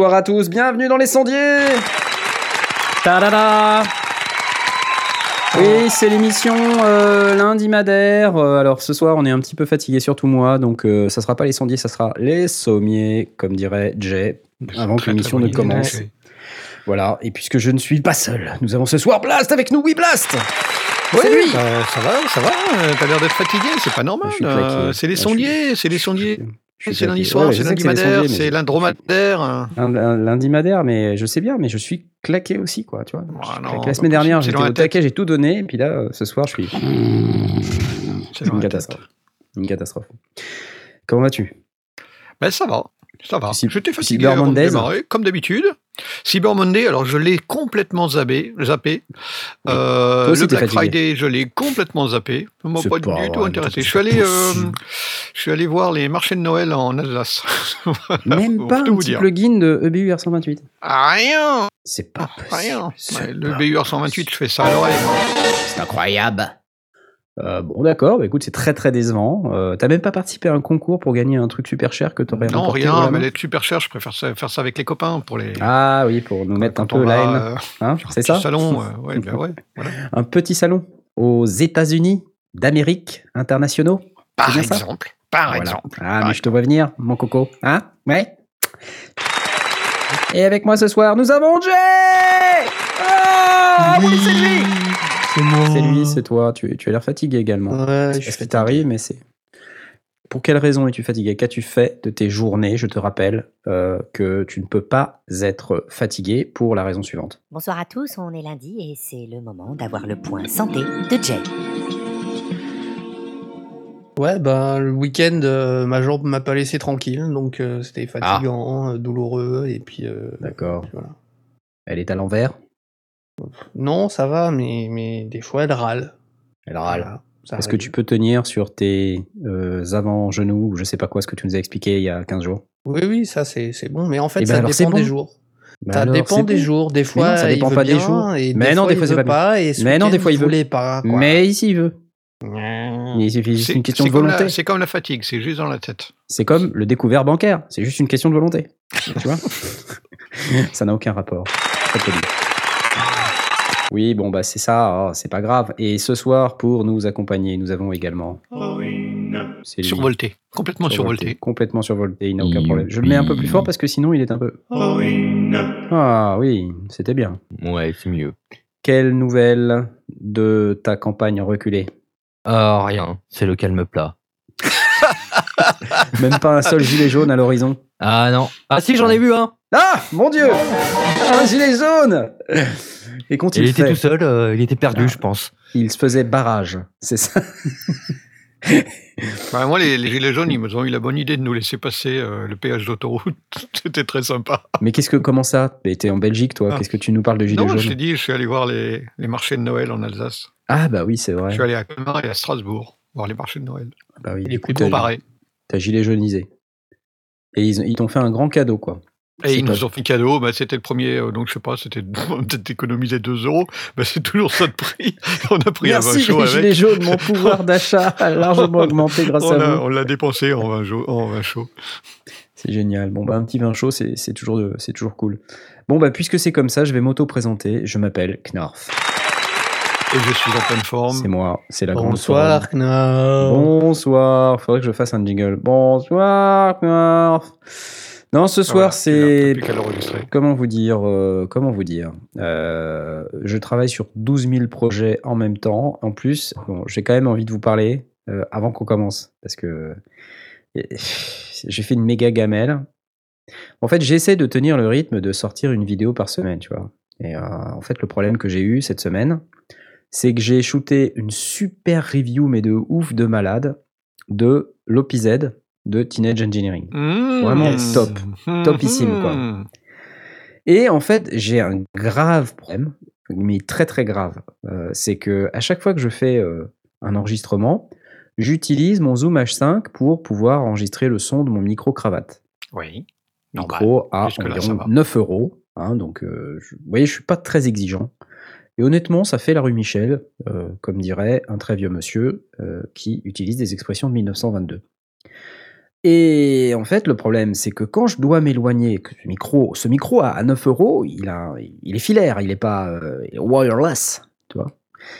Bonsoir à tous, bienvenue dans les sondiers Ta-da-da oui, c'est l'émission euh, lundi Madère. Euh, alors ce soir, on est un petit peu fatigué, surtout moi, donc euh, ça sera pas les sondiers, ça sera les sommiers, comme dirait Jay, avant que l'émission ne commence. Voilà, et puisque je ne suis pas seul, nous avons ce soir Blast avec nous, oui Blast oui, lui. Bah, ça va, ça va. T'as l'air d'être fatigué, c'est pas normal. c'est les sondiers, c'est les sondiers. C'est lundi soir, c'est lundi madère, c'est l'indromadaire. Lundi madère, mais je sais bien, mais je suis claqué aussi, quoi, tu vois. la semaine dernière, j'étais au taquet, j'ai tout donné, et puis là, ce soir, je suis. C'est une catastrophe. Une catastrophe. Comment vas-tu? Ben, ça va. Ça va. J'étais fatigué avant de démarrer, comme d'habitude. Cyber Monday, alors je l'ai complètement zappé. zappé. Euh, le Black Friday, je l'ai complètement zappé. Ça m'a pas, du tout intéressé. Je suis, allé, euh, je suis allé voir les marchés de Noël en Alsace. Même pas un petit plugin de EBU R128 Rien C'est pas Rien. le EBU R128, je fais ça à l'oreille. C'est incroyable euh, bon, d'accord, bah, écoute, c'est très très décevant. Euh, T'as même pas participé à un concours pour gagner un truc super cher que t'aurais Non, rien, mais les super cher, je préfère faire ça avec les copains pour les. Ah oui, pour nous mettre un peu line. Euh, hein, c'est ça salon, ouais, ouais, Un petit salon aux États-Unis d'Amérique internationaux. Par exemple. Par exemple. Ah, mais je te vois venir, mon coco. Hein Ouais Et avec moi ce soir, nous avons Jay Ah, oui, c'est lui c'est lui, c'est toi. Tu, tu as l'air fatigué également. Ouais, ce qui t'arrive, mais c'est. Pour quelle raison es-tu fatigué? Qu'as-tu fait de tes journées Je te rappelle euh, que tu ne peux pas être fatigué pour la raison suivante? Bonsoir à tous, on est lundi et c'est le moment d'avoir le point santé de Jay. Ouais, ben le week-end, euh, ma jambe m'a pas laissé tranquille, donc euh, c'était fatigant, douloureux, et puis. D'accord. Voilà. Elle est à l'envers? Non, ça va, mais, mais des fois, elle râle. Elle râle. Est-ce que tu peux tenir sur tes euh, avant-genoux ou je sais pas quoi, ce que tu nous as expliqué il y a 15 jours? Oui, oui, ça c'est bon, mais en fait, ça dépend des jours. Ben ça dépend des jours. Des fois, ça dépend pas des jours. mais non, des fois, c'est pas, mais non, des fois, il veut pas. Mais ici, il veut. C'est juste une question de volonté. C'est comme la fatigue, c'est juste dans la tête. C'est comme le découvert bancaire, c'est juste une question de volonté. tu vois? Ça n'a aucun rapport. Oui, bon, bah c'est ça, oh, c'est pas grave. Et ce soir, pour nous accompagner, nous avons également. Survolté, complètement survolté. Complètement survolté, il n'a aucun problème. Je le mets un peu plus fort parce que sinon il est un peu. Ah oui, c'était bien. Ouais, c'est mieux. Quelle nouvelle de ta campagne reculée? Ah, rien, c'est le calme plat. Même pas un seul gilet jaune à l'horizon Ah non. Ah si, j'en ai vu un Ah Mon Dieu Un gilet jaune et quand il, était tout seul, euh, il était perdu, je pense. Il se faisait barrage, c'est ça. Bah, moi, les, Gilets jaunes, ils ont eu la bonne idée de nous laisser passer euh, le péage d'autoroute. C'était très sympa. Mais qu'est-ce que, comment ça? T'es en Belgique, toi ah. Qu'est-ce que tu nous parles de Gilets jaunes? Non, je t'ai dit, je suis allé voir les, les, marchés de Noël en Alsace. Ah, bah oui, c'est vrai. Je suis allé à Colmar et à Strasbourg voir les marchés de Noël. Bah oui, écoute, pareil. T'as gilet jaunisé. Et ils, ils t'ont fait un grand cadeau, quoi. Et ils nous ont fait cadeau, bah, c'était le premier, euh, donc je sais pas, c'était peut-être économiser 2 euros, bah, c'est toujours ça de prix. On a pris Merci, un vin chaud les gilets jaunes, mon pouvoir d'achat a largement augmenté grâce on à vous. On l'a dépensé en vin, en vin chaud. C'est génial. Bon, bah, un petit vin chaud, c'est toujours, toujours cool. Bon, bah, puisque c'est comme ça, je vais m'auto-présenter. Je m'appelle Knorf. Et je suis en pleine forme. C'est moi, c'est la Bonsoir, grande Bonsoir, Knarf. Bonsoir. Faudrait que je fasse un jingle. Bonsoir, Knarf. Non, ce soir, c'est. Comment vous dire euh, Comment vous dire euh, Je travaille sur 12 000 projets en même temps. En plus, bon, j'ai quand même envie de vous parler euh, avant qu'on commence. Parce que j'ai fait une méga gamelle. En fait, j'essaie de tenir le rythme de sortir une vidéo par semaine, tu vois. Et en fait, le problème que j'ai eu cette semaine, c'est que j'ai shooté une super review, mais de ouf de malade, de l'OPZ, de Teenage Engineering. Mmh. Vraiment top, topissime quoi. Mmh. Et en fait, j'ai un grave problème, mais très très grave. Euh, c'est que à chaque fois que je fais euh, un enregistrement, j'utilise mon Zoom H5 pour pouvoir enregistrer le son de mon micro cravate. Oui. Micro à environ 9 euros. Hein, donc, euh, vous voyez, je suis pas très exigeant. Et honnêtement, ça fait la rue Michel, comme dirait un très vieux monsieur qui utilise des expressions de 1922. Et en fait, le problème, c'est que quand je dois m'éloigner, que ce micro, ce micro à 9 euros, il, a, il est filaire, il est pas euh, wireless, tu vois.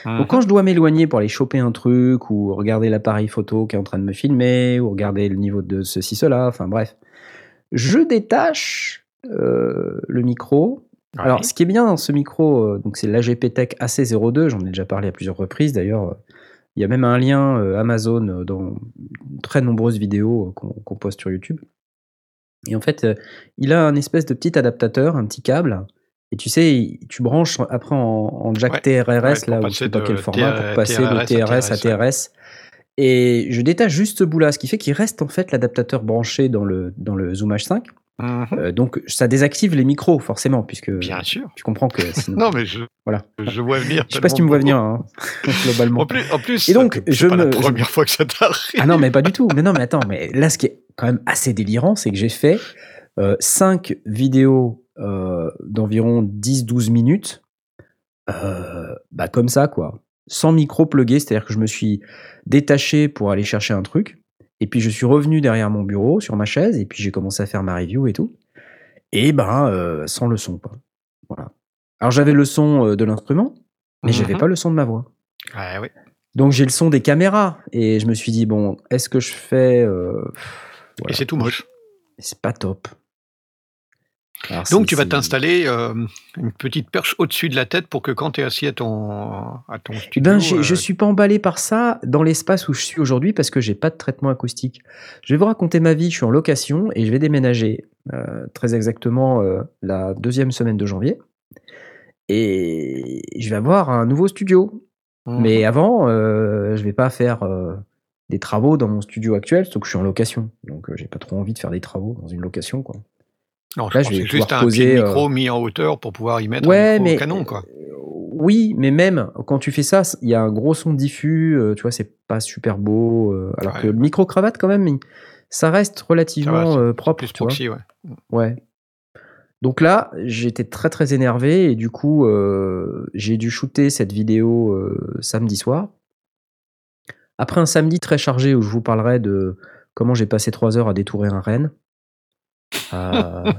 Donc quand mhm. je dois m'éloigner pour aller choper un truc ou regarder l'appareil photo qui est en train de me filmer ou regarder le niveau de ceci, cela, enfin bref, je détache euh, le micro. Alors, ce qui est bien dans ce micro, euh, donc c'est l'AGP Tech AC02, j'en ai déjà parlé à plusieurs reprises d'ailleurs. Il y a même un lien euh, Amazon dans très nombreuses vidéos qu'on poste sur YouTube. Et en fait, il a un espèce de petit adaptateur, un petit câble. Et tu sais, tu branches après en, jack TRRS, là, où je sais pas quel format, pour passer de TRS à TRS. Et je détache juste ce bout-là, ce qui fait qu'il reste en fait l'adaptateur branché dans le, dans le Zoom H5. Mhm. Euh, donc ça désactive les micros forcément puisque bien sûr. tu comprends que non mais je voilà. je vois venir je sais pas si tu me vois venir hein, globalement. En plus, en plus et donc je pas me... la première fois que ça t'arrive. Ah non mais pas du tout. Mais non mais attends mais là ce qui est quand même assez délirant c'est que j'ai fait euh, 5 vidéos euh, d'environ 10-12 minutes euh, bah comme ça quoi. Sans micro plugué, c'est-à-dire que je me suis détaché pour aller chercher un truc, et puis je suis revenu derrière mon bureau sur ma chaise, et puis j'ai commencé à faire ma review et tout, et ben euh, sans le son pas. Voilà. Alors j'avais le son euh, de l'instrument, mais j'avais mhm. pas le son de ma voix. oui. Donc j'ai le son des caméras, et je me suis dit bon, est-ce que je fais euh, Et c'est tout moche. C'est pas top. Donc tu vas t'installer euh, une petite perche au-dessus de la tête pour que quand tu es assis à ton, à ton studio... Eh ben, Je ne suis pas emballé par ça dans l'espace où je suis aujourd'hui parce que j'ai pas de traitement acoustique. Je vais vous raconter ma vie, je suis en location et je vais déménager euh, très exactement euh, la deuxième semaine de janvier. Et je vais avoir un nouveau studio. Mmh. Mais avant, je vais pas faire des travaux dans mon studio actuel, sauf que je suis en location. Donc j'ai pas trop envie de faire des travaux dans une location. quoi. Non, je Là, je vais juste un poser, micro euh, mis en hauteur pour pouvoir y mettre un micro canon, quoi. Euh, oui, mais même quand tu fais ça, il y a un gros son diffus, euh, tu vois, c'est pas super beau. alors que le micro cravate, quand même, ça reste relativement propre. Plus proxy, ouais. Ouais. Donc là, j'étais très très énervé et du coup, j'ai dû shooter cette vidéo samedi soir. Après un samedi très chargé où je vous parlerai de comment j'ai passé trois heures à détourer un renne. Euh,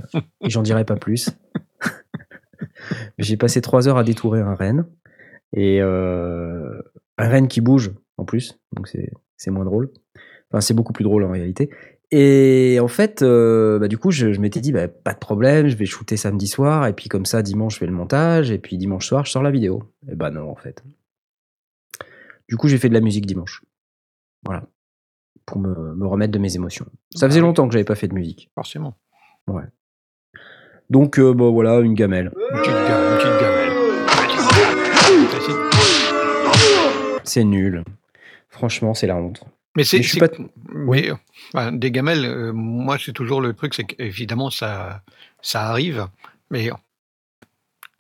j'en dirai pas plus. J'ai passé trois heures à détourer un renne. Et euh, un renne qui bouge en plus. Donc c'est moins drôle. Enfin, c'est beaucoup plus drôle en réalité. Et en fait, euh, bah, du coup, je, m'étais dit, bah, pas de problème, je vais shooter samedi soir, et puis comme ça, dimanche, je fais le montage, et puis dimanche soir, je sors la vidéo. Et bah non, en fait. Du coup, j'ai fait de la musique dimanche. Voilà pour me, remettre de mes émotions. Ça faisait longtemps que j'avais pas fait de musique. Forcément. Ouais. Donc, euh, bah, voilà, une gamelle. Une petite, gamelle. C'est nul. Franchement, c'est la honte. Mais c'est. Pas... Oui, des gamelles, euh, moi, c'est toujours le truc, c'est qu'évidemment, ça, ça arrive. Mais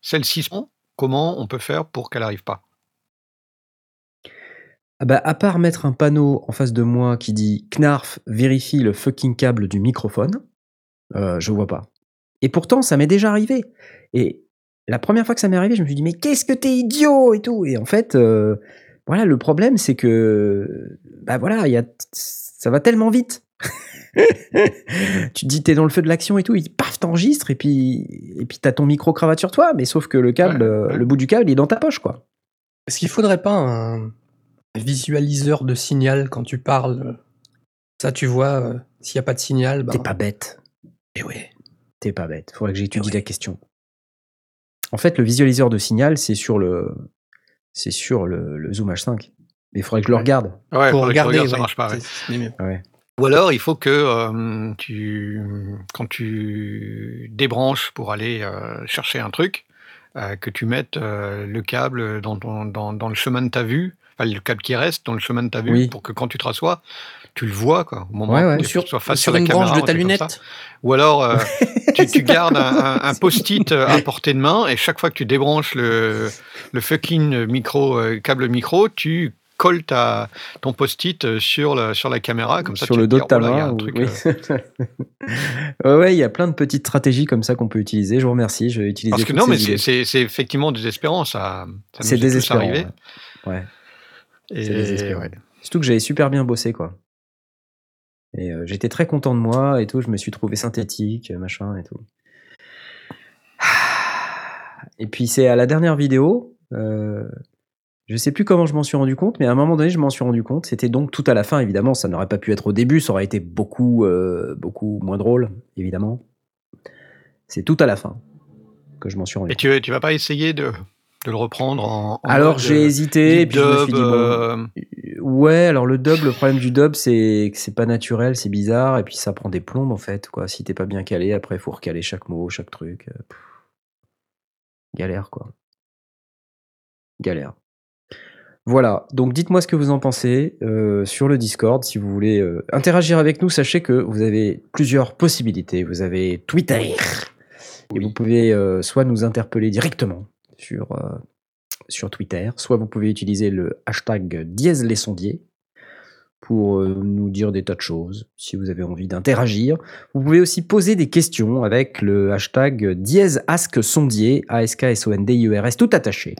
celle-ci, comment on peut faire pour qu'elle n'arrive pas? Ah bah, à part mettre un panneau en face de moi qui dit Knarf vérifie le fucking câble du microphone, euh, je vois pas. Et pourtant, ça m'est déjà arrivé. Et la première fois que ça m'est arrivé, je me suis dit mais qu'est-ce que t'es idiot? et tout. Et en fait, euh, voilà, le problème c'est que bah voilà, y a, ça va tellement vite. tu te dis t'es dans le feu de l'action et tout, paf t'enregistre et puis et puis t'as ton micro cravate sur toi, mais sauf que le câble, le bout du câble, il est dans ta poche quoi. Est-ce qu'il faudrait pas un, visualiseur de signal quand tu parles. Ça, tu vois, euh, s'il n'y a pas de signal. Ben... T'es pas bête. Et eh ouais. T'es pas bête. Faudrait que j'étudie eh la question. En fait, le visualiseur de signal, c'est sur le, c'est sur le, Zoom H5. Mais il faudrait que je le regarde. Ouais, pour regarder, ça marche pas. Ou alors, il faut que euh, tu, quand tu débranches pour aller euh, chercher un truc, que tu mettes le câble dans, dans, dans, le chemin de ta vue le câble qui reste dans le chemin de ta vue pour que quand tu te rassois, tu le vois quoi, au moment où tu sois face sur, une branche de ta lunette. Ou alors euh, tu, gardes un, post-it euh, à portée de main et chaque fois que tu débranches le, le fucking micro, euh, câble micro, tu colles ta, ton post-it sur la, sur la caméra comme ça. Sur le dos de ta main. ouais, il y a plein de petites stratégies comme ça qu'on peut utiliser. Je vous remercie. Je vais utiliser. Parce que non, mais c'est effectivement désespérant ça. c'est désespérant. ouais. C'est désespérant. Surtout que j'avais super bien bossé, quoi. Et j'étais très content de moi et tout. Je me suis trouvé synthétique, machin et tout. Et puis c'est à la dernière vidéo, euh, je sais plus comment je m'en suis rendu compte, mais à un moment donné, je m'en suis rendu compte. C'était donc tout à la fin, évidemment. Ça n'aurait pas pu être au début, ça aurait été beaucoup, euh, beaucoup moins drôle, évidemment. C'est tout à la fin que je m'en suis rendu Et tu, tu vas pas essayer de, le reprendre en. alors j'ai euh, hésité, puis je me suis dit, bon, ouais, alors le dub, le problème du dub, c'est que c'est pas naturel, c'est bizarre, et puis ça prend des plombes en fait. Quoi. Si t'es pas bien calé, après, il faut recaler chaque mot, chaque truc. Galère, quoi. Galère. Voilà, donc dites-moi ce que vous en pensez euh, sur le Discord. Si vous voulez euh, interagir avec nous, sachez que vous avez plusieurs possibilités. Vous avez Twitter, et vous pouvez euh, soit nous interpeller directement sur, sur Twitter, soit vous pouvez utiliser le hashtag dièse les sondiers pour euh, nous dire des tas de choses, si vous avez envie d'interagir. Vous pouvez aussi poser des questions avec le hashtag dièse ask sondier, a s k s o n d i e r s tout attaché.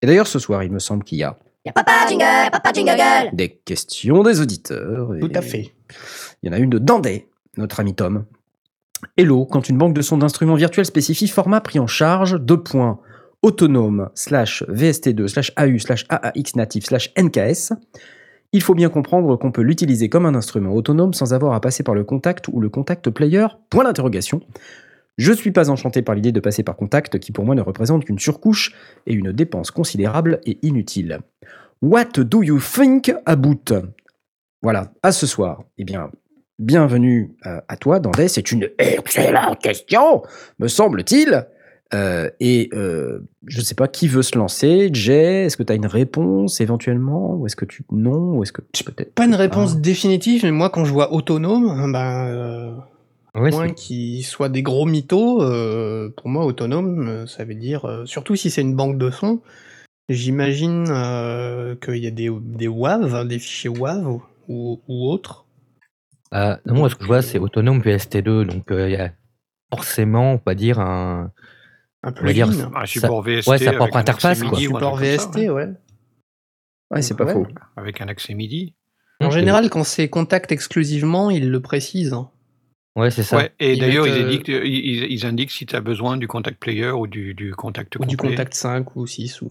Et d'ailleurs, ce soir, il me semble qu'il y a... Y a papa jingle, papa jingle Des questions des auditeurs. Tout à fait. Il y en a une de Dandé, notre ami Tom. Hello, quand une banque de sons d'instruments virtuels spécifie format pris en charge, deux points, autonome, slash VST2, slash AU, slash AAX natif, slash NKS, il faut bien comprendre qu'on peut l'utiliser comme un instrument autonome sans avoir à passer par le contact ou le contact player. Point d'interrogation. Je suis pas enchanté par l'idée de passer par contact qui pour moi ne représente qu'une surcouche et une dépense considérable et inutile. What do you think about? Voilà, à ce soir. Eh bien, bienvenue euh, à toi, Dandé. C'est une excellente question, me semble-t-il. Euh, et euh, je ne sais pas qui veut se lancer. Jay, est-ce que tu as une réponse éventuellement? Ou est-ce que tu. Non? Ou est-ce que. Peut-être. Pas une réponse définitive, mais moi, quand je vois autonome, ben. Euh, moins qu'il soit des gros mythos, euh, pour moi, autonome, ça veut dire. surtout si c'est une banque de sons, j'imagine qu'il y a des, des WAV, des fichiers WAV ou, ou autres. non, moi, ce que je vois, c'est autonome VST2, donc il y a forcément, on va dire, un un plugin. Un support VST. Ouais, sa propre interface. Quoi. Un support VST, ouais. Ouais, c'est pas faux. Avec un accès MIDI. En général, quand c'est contact exclusivement, ils le précisent. Hein. Ouais, c'est ça. Ouais, et d'ailleurs, ils, indiquent, ils, indiquent si tu as besoin du contact player ou du, du contact Ou du contact 5 ou 6 ou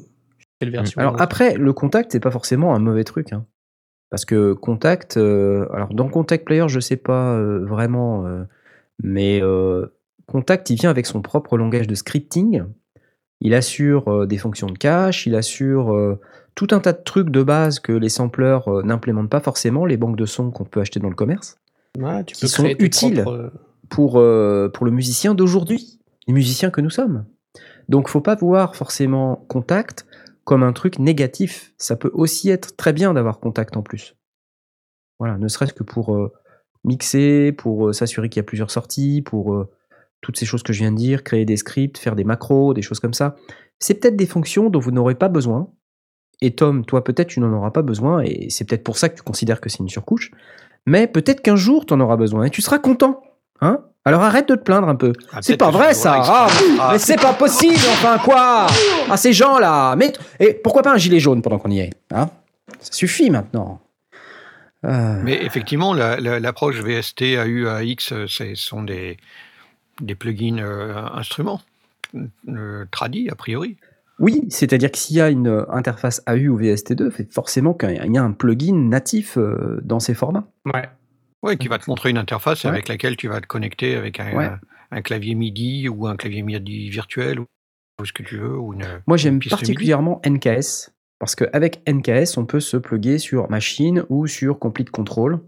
quelle version. Alors après, le contact, c'est pas forcément un mauvais truc. Hein. Parce que contact, euh, alors dans contact player, je sais pas euh, vraiment, euh, mais Contact, il vient avec son propre langage de scripting. Il assure euh, des fonctions de cache, il assure euh, tout un tas de trucs de base que les sampleurs euh, n'implémentent pas forcément, les banques de sons qu'on peut acheter dans le commerce, qui sont utiles pour, pour le musicien d'aujourd'hui, les musiciens que nous sommes. Donc faut pas voir forcément Contact comme un truc négatif. Ça peut aussi être très bien d'avoir Contact en plus. Voilà, ne serait-ce que pour mixer, pour s'assurer qu'il y a plusieurs sorties, pour toutes ces choses que je viens de dire, créer des scripts, faire des macros, des choses comme ça. C'est peut-être des fonctions dont vous n'aurez pas besoin. Et Tom, toi peut-être tu n'en auras pas besoin, et c'est peut-être pour ça que tu considères que c'est une surcouche. Mais peut-être qu'un jour tu en auras besoin, et tu seras content. Hein? Alors arrête de te plaindre un peu. Ah, c'est pas vrai ça. Ah, ah, mais c'est pas possible. Enfin quoi? Ah ces gens là. Mais et pourquoi pas un gilet jaune pendant qu'on y est hein? Ça suffit maintenant. Euh. Mais effectivement, l'approche VST, AU, AX, ce sont des, des plugins euh, instruments, euh, tradis a priori. Oui, c'est-à-dire que s'il y a une interface AU ou VST2, c'est forcément qu'il y a un plugin natif euh, dans ces formats. Ouais. Ouais, qui va te montrer une interface avec laquelle tu vas te connecter avec un, clavier MIDI ou un clavier MIDI virtuel ou ce que tu veux. Ou une, Moi, j'aime particulièrement NKS parce qu'avec NKS, on peut se plugger sur machine ou sur Complete Control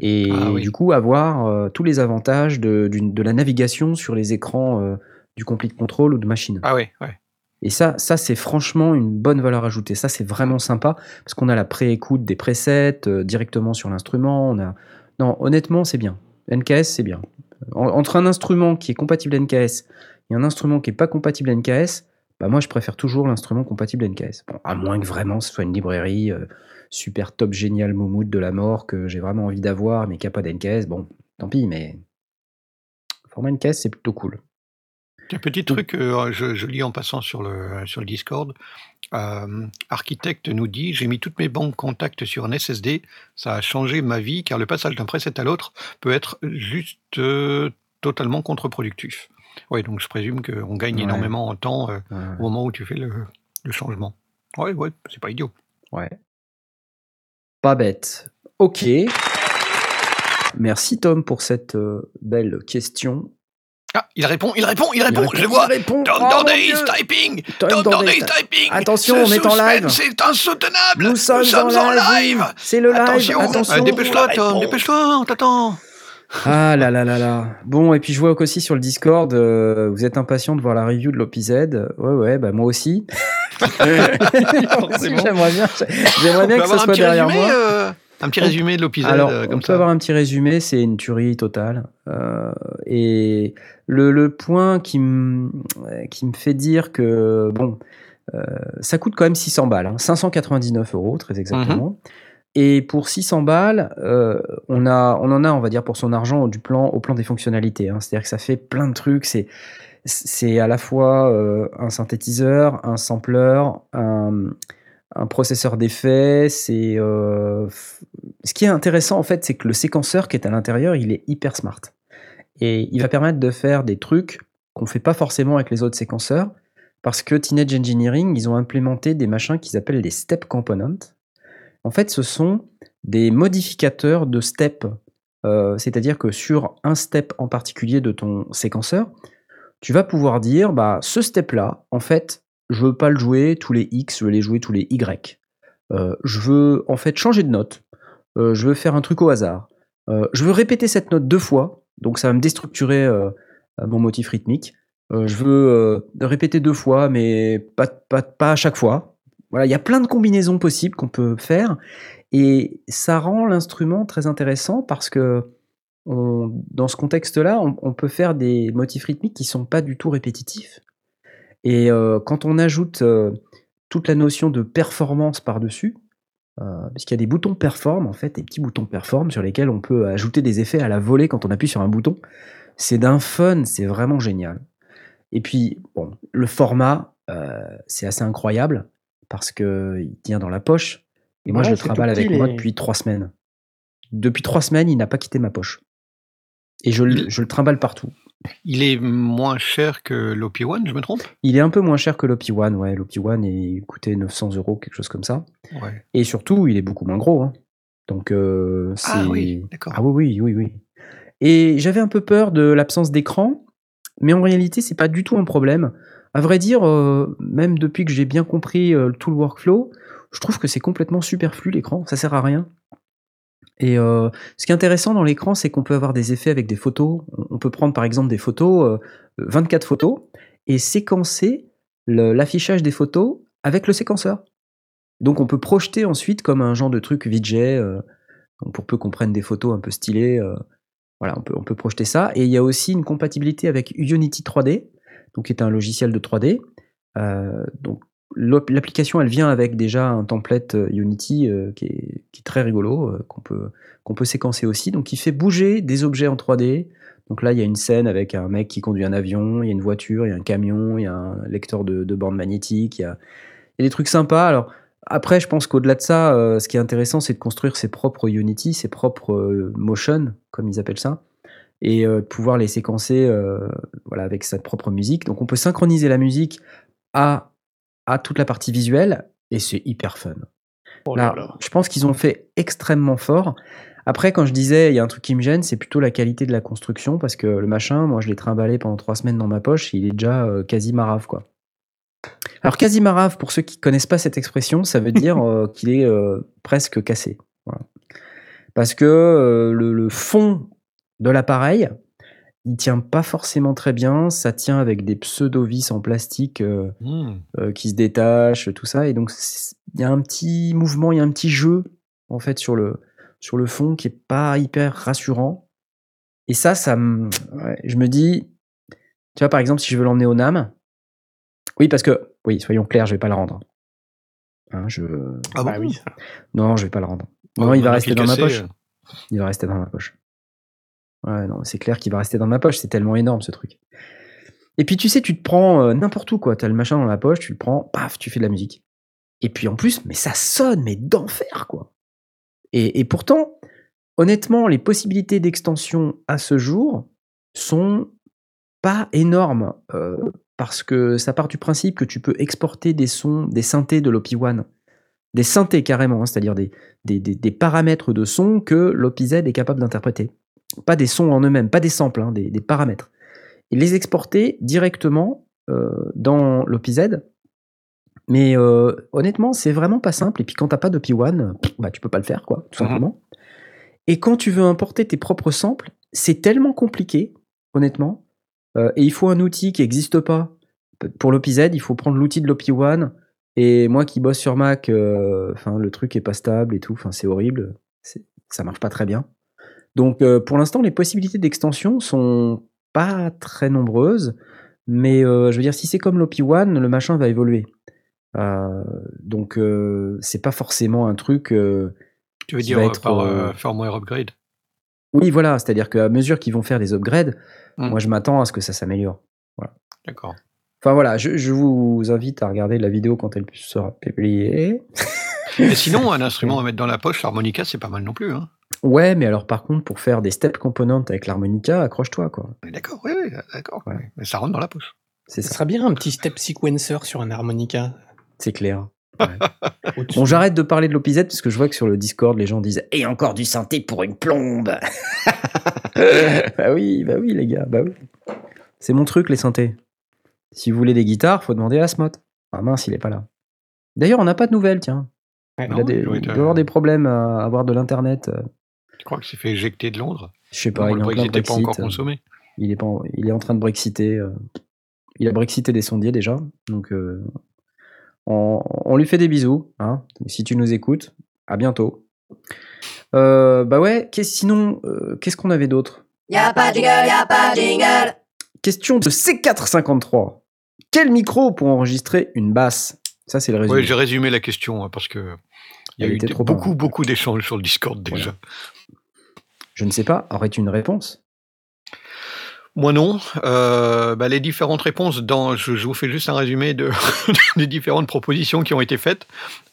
et ah du coup avoir euh, tous les avantages de, de, la navigation sur les écrans euh, du complete control ou de machine. Ah oui, ouais. Et ça, ça c'est franchement une bonne valeur ajoutée. Ça, c'est vraiment sympa parce qu'on a la pré-écoute des presets euh, directement sur l'instrument. On a... Non, honnêtement, c'est bien. NKS, c'est bien. entre un instrument qui est compatible NKS et un instrument qui n'est pas compatible NKS, bah moi, je préfère toujours l'instrument compatible NKS. Bon, à moins que vraiment ce soit une librairie super top génial moumoute de la mort que j'ai vraiment envie d'avoir, mais qui n'a pas d'NKS, bon, tant pis, mais format NKS, c'est plutôt cool. Un petit truc, euh, je, lis en passant sur le, sur le Discord. Euh, architecte nous dit J'ai mis toutes mes banques contacts sur un SSD. Ça a changé ma vie car le passage d'un preset à l'autre peut être juste euh, totalement contre-productif. Oui, donc je présume qu'on gagne énormément en temps euh, au moment où tu fais le, changement. Ouais, ouais, c'est pas idiot. Ouais. Pas bête. Ok. Merci Tom pour cette belle question. Ah, il répond, il répond, il répond, je vois. Répond. Tom oh, is typing. Tom, Tom is typing. Attention, on est en live. C'est insoutenable. Nous sommes, en, live. C'est le live. Attention, Attention. Euh, dépêche-toi, Tom, dépêche-toi, on t'attend. Ah là là là là. Bon, et puis je vois aussi sur le Discord, euh, vous êtes impatient de voir la review de l'OPZ. Ouais, ouais, bah moi aussi. j'aimerais bien, j'aimerais bien que ça soit derrière moi. Euh, un petit résumé de l'épisode Alors, euh, on peut avoir un petit résumé, c'est une tuerie totale. Euh, et le, le, point qui me qui fait dire que bon, euh, ça coûte quand même 600 balles, 599 hein, euros très exactement. Mhm. Et pour 600 balles, euh, on a, on en a, on va dire pour son argent plan au plan des fonctionnalités. Hein. C'est-à-dire que ça fait plein de trucs. C'est c'est à la fois euh, un synthétiseur, un sampler, un un processeur d'effets. C'est euh, ce qui est intéressant en fait, c'est que le séquenceur qui est à l'intérieur, il est hyper smart et il va permettre de faire des trucs qu'on fait pas forcément avec les autres séquenceurs parce que Teenage Engineering, ils ont implémenté des machins qu'ils appellent des step components. En fait, ce sont des modificateurs de step. Euh, c'est-à-dire que sur un step en particulier de ton séquenceur, tu vas pouvoir dire, bah, ce step-là, en fait, je veux pas le jouer tous les X, je veux les jouer tous les Y. Euh, je veux en fait changer de note. Euh, je veux faire un truc au hasard. Je veux répéter cette note deux fois, donc ça va me déstructurer mon motif rythmique. je veux répéter deux fois, mais pas à chaque fois. Il y a plein de combinaisons possibles qu'on peut faire, et ça rend l'instrument très intéressant parce que dans ce contexte-là, on, peut faire des motifs rythmiques qui sont pas du tout répétitifs. Et euh, quand on ajoute euh, toute la notion de performance par-dessus, euh, puisqu'il y a des boutons perform, en fait, des petits boutons perform sur lesquels on peut ajouter des effets à la volée quand on appuie sur un bouton, c'est d'un fun, c'est vraiment génial. Et puis, le format, c'est assez incroyable parce qu'il tient dans la poche. Et moi, je le travaille avec moi depuis trois semaines. Depuis trois semaines, il n'a pas quitté ma poche. Et je, je le trimballe partout. Il est moins cher que l'OP1, je me trompe? Il est un peu moins cher que l'OP1, ouais. L'OP1 est coûté 900 euros, quelque chose comme ça. Et surtout, il est beaucoup moins gros. Hein. Donc, euh, c'est. Ah oui, d'accord. Ah oui, oui, oui, oui. Et j'avais un peu peur de l'absence d'écran, mais en réalité, c'est pas du tout un problème. À vrai dire, euh, même depuis que j'ai bien compris euh, tout le workflow, je trouve que c'est complètement superflu l'écran, ça sert à rien. Et euh, ce qui est intéressant dans l'écran, c'est qu'on peut avoir des effets avec des photos. On peut prendre par exemple des photos, 24 euh, photos, et séquencer l'affichage des photos avec le séquenceur. Donc on peut projeter ensuite comme un genre de truc euh, pour peu qu'on prenne des photos un peu stylées. voilà, on peut projeter ça. Et il y a aussi une compatibilité avec Unity 3D, donc qui est un logiciel de 3D. donc L'application, elle vient avec déjà un template euh, Unity euh, qui, est, très rigolo, euh, qu'on peut, qu'on peut séquencer aussi, donc qui fait bouger des objets en 3D. Donc là, il y a une scène avec un mec qui conduit un avion, il y a une voiture, il y a un camion, il y a un lecteur de, de bande magnétique, il y, a, des trucs sympas. Alors après, je pense qu'au-delà de ça, ce qui est intéressant, c'est de construire ses propres Unity, ses propres motion, comme ils appellent ça, et de pouvoir les séquencer voilà, avec sa propre musique. Donc on peut synchroniser la musique à à toute la partie visuelle et c'est hyper fun. Oh là, je pense qu'ils ont fait extrêmement fort. Après, quand je disais il y a un truc qui me gêne, c'est plutôt la qualité de la construction parce que le machin, moi je l'ai trimballé pendant trois semaines dans ma poche, il est déjà euh, quasi marave quoi. Alors quasi marave, pour ceux qui connaissent pas cette expression, ça veut dire euh, qu'il est euh, presque cassé. Parce que le, le, fond de l'appareil, il tient pas forcément très bien. Ça tient avec des pseudo-vis en plastique euh, mmh. euh, qui se détachent, tout ça. Et donc, il y a un petit mouvement, il y a un petit jeu, en fait, sur le, sur le fond qui est pas hyper rassurant. Et ça, ça je me dis, tu vois, par exemple, si je veux l'emmener au NAM, oui, parce que, oui, soyons clairs, je vais pas le rendre. Hein, je... Ah bah oui. Non, je vais pas le rendre. Non, il va rester dans ma poche. Il va rester dans ma poche. Ouais, non, c'est clair qu'il va rester dans ma poche, c'est tellement énorme ce truc. Et puis tu sais, tu te prends euh, n'importe où, quoi. T'as le machin dans la poche, tu le prends, paf, tu fais de la musique. Et puis en plus, mais ça sonne, mais d'enfer, quoi. Et, pourtant, honnêtement, les possibilités d'extension à ce jour sont pas énormes. Euh, parce que ça part du principe que tu peux exporter des sons, des synthés de l'OP1, des synthés carrément, hein, c'est-à-dire des, des, paramètres de son que l'OPZ est capable d'interpréter. Pas des sons en eux-mêmes, pas des samples, hein, des, paramètres. Et les exporter directement euh, dans l'OPZ. Mais euh, honnêtement, c'est vraiment pas simple. Et puis quand t'as pas d'OP1, bah, tu peux pas le faire, quoi, tout mhm. simplement. Et quand tu veux importer tes propres samples, c'est tellement compliqué, honnêtement. Euh, et il faut un outil qui n'existe pas. Pour l'OPZ, il faut prendre l'outil de l'OP1. Et moi qui bosse sur Mac, enfin le truc est pas stable et tout. Enfin, c'est horrible. Ça marche pas très bien. Donc euh, pour l'instant, les possibilités d'extension sont pas très nombreuses. Mais je veux dire, si c'est comme l'OP1, le machin va évoluer. donc c'est pas forcément un truc. tu veux dire être, par firmware upgrade? Oui, voilà, c'est-à-dire qu'à mesure qu'ils vont faire des upgrades, mmh. moi je m'attends à ce que ça s'améliore. D'accord. Enfin voilà, je, vous invite à regarder la vidéo quand elle sera publiée. Et sinon, un instrument à mettre dans la poche, l'harmonica, c'est pas mal non plus. Hein. Ouais, mais alors par contre, pour faire des step components avec l'harmonica, accroche-toi quoi. D'accord, oui, oui, d'accord. Mais ça rentre dans la poche. Ça serait bien un petit step sequencer sur un harmonica. C'est clair. bon, j'arrête de parler de l'OPZ parce que je vois que sur le Discord, les gens disent Et encore du synthé pour une plombe Bah oui, bah oui, les gars, bah oui. C'est mon truc, les synthés. Si vous voulez des guitares, faut demander à Smot. Ah mince, il est pas là. D'ailleurs, on n'a pas de nouvelles, tiens. Il, a des, doit avoir des problèmes à avoir de l'internet. Tu crois que c'est fait éjecter de Londres? Je sais pas, il est pas encore consommé. Il est, pas, il est en train de brexiter. Euh. Il a brexité des sondiers déjà, donc euh, on, lui fait des bisous. Hein, si tu nous écoutes, à bientôt. Euh, bah ouais, sinon, euh, qu'est-ce qu'on avait d'autre? Y'a pas de jingle, y'a pas de jingle Question de C453. Quel micro pour enregistrer une basse? Ça, c'est le résumé. Oui, j'ai résumé la question hein, parce que il y a eu beaucoup, beaucoup d'échanges sur le Discord déjà. Je ne sais pas, aurais-tu une réponse? Moi non. Euh, bah, les différentes réponses, dans, je, vous fais juste un résumé de, des différentes propositions qui ont été faites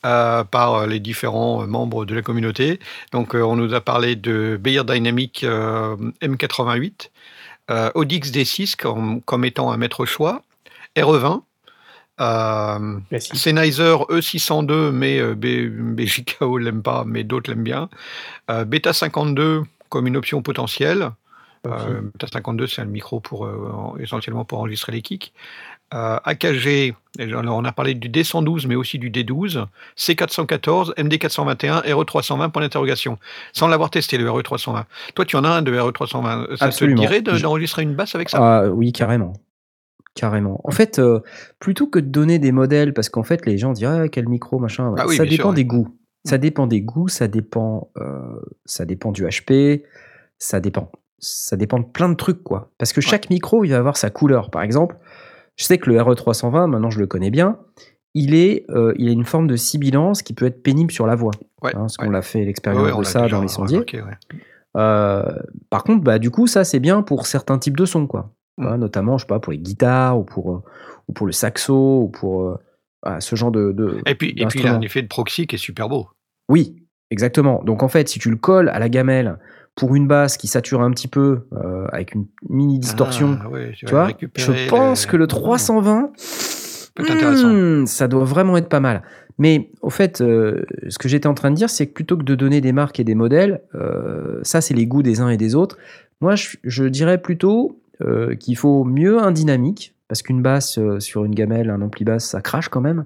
euh, par les différents membres de la communauté. Donc euh, on nous a parlé de Bayer Dynamic M88, Audix D6 comme, comme, étant un maître choix, RE20, euh, Sennheiser E602, mais BJKO l'aime pas, mais d'autres l'aiment bien. Beta 52 comme une option potentielle. Euh, 52, c'est un micro pour, euh, essentiellement pour enregistrer les kicks. Euh, AKG, alors on a parlé du D112, mais aussi du D12, C414, MD421, RE320, point d'interrogation, sans l'avoir testé, le RE320. Toi, tu en as un de RE320. Ça te dirait d'enregistrer une basse avec ça? Ah, Oui, carrément. Carrément. En fait, euh, plutôt que de donner des modèles, parce qu'en fait, les gens disent ah, quel micro, machin, ah ça dépend des goûts. Ça dépend des goûts, ça dépend, ça dépend du HP, ça dépend ça dépend de plein de trucs, quoi. Parce que chaque micro, il va avoir sa couleur. Par exemple, je sais que le RE320, maintenant je le connais bien, il, est, euh, il a une forme de sibilance qui peut être pénible sur la voix. Ouais, hein, parce qu'on l'a fait l'expérience de ça dans les sondiers. Euh, par contre, bah, du coup, ça c'est bien pour certains types de sons, quoi. Mm. notamment, je sais pas, pour les guitares ou pour, euh, ou pour le saxo ou pour ce genre de. de et puis, et puis il a un effet de proxy qui est super beau. Oui, exactement. Donc en fait, si tu le colles à la gamelle pour une basse qui sature un petit peu euh, avec une mini distorsion, ah, tu, vois, je pense que le 320 hmm, ça doit vraiment être pas mal. Mais au fait, euh, ce que j'étais en train de dire, c'est que plutôt que de donner des marques et des modèles, euh, ça c'est les goûts des uns et des autres. Moi, je, dirais plutôt qu'il faut mieux un dynamique, parce qu'une basse sur une gamelle, un ampli basse, ça crache quand même.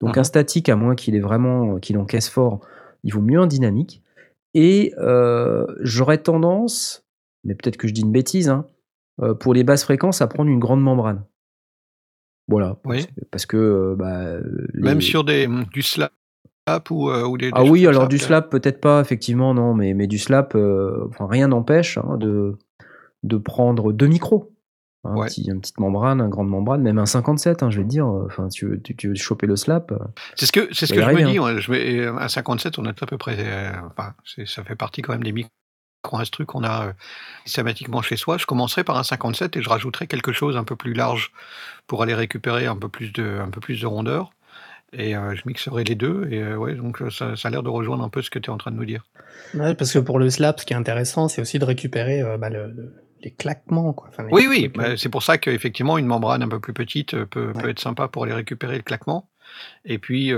Donc ah. un statique, à moins qu'il ait vraiment qu'il encaisse fort, il vaut mieux un dynamique. Et j'aurais tendance, mais peut-être que je dis une bêtise, hein, pour les basses fréquences, à prendre une grande membrane. Voilà. Oui. Parce que. Bah, Même sur des, mmh, du slap ou, ou des, Ah oui, alors du slap, peut-être pas, effectivement, non, mais, mais du slap, enfin, rien n'empêche hein, de, de prendre deux micros. Un petit, une petite membrane, une grande membrane, même un 57, hein, je vais te dire. Enfin, tu veux, tu, veux choper le slap. C'est ce que, c'est ce que je me dis. je vais, un 57, on est à peu près. Euh, enfin, ça fait partie quand même des micro truc qu'on a euh, systématiquement chez soi. Je commencerai par un 57 et je rajouterai quelque chose un peu plus large pour aller récupérer un peu plus de, un peu plus de rondeur. Et je mixerai les deux. Et ouais, donc ça, a l'air de rejoindre un peu ce que tu es en train de nous dire. Ouais, parce que pour le slap, ce qui est intéressant, c'est aussi de récupérer bah, les claquements. Quoi. oui, oui, bah, c'est pour ça qu'effectivement, une membrane un peu plus petite peut, peut, être sympa pour aller récupérer le claquement. Et puis,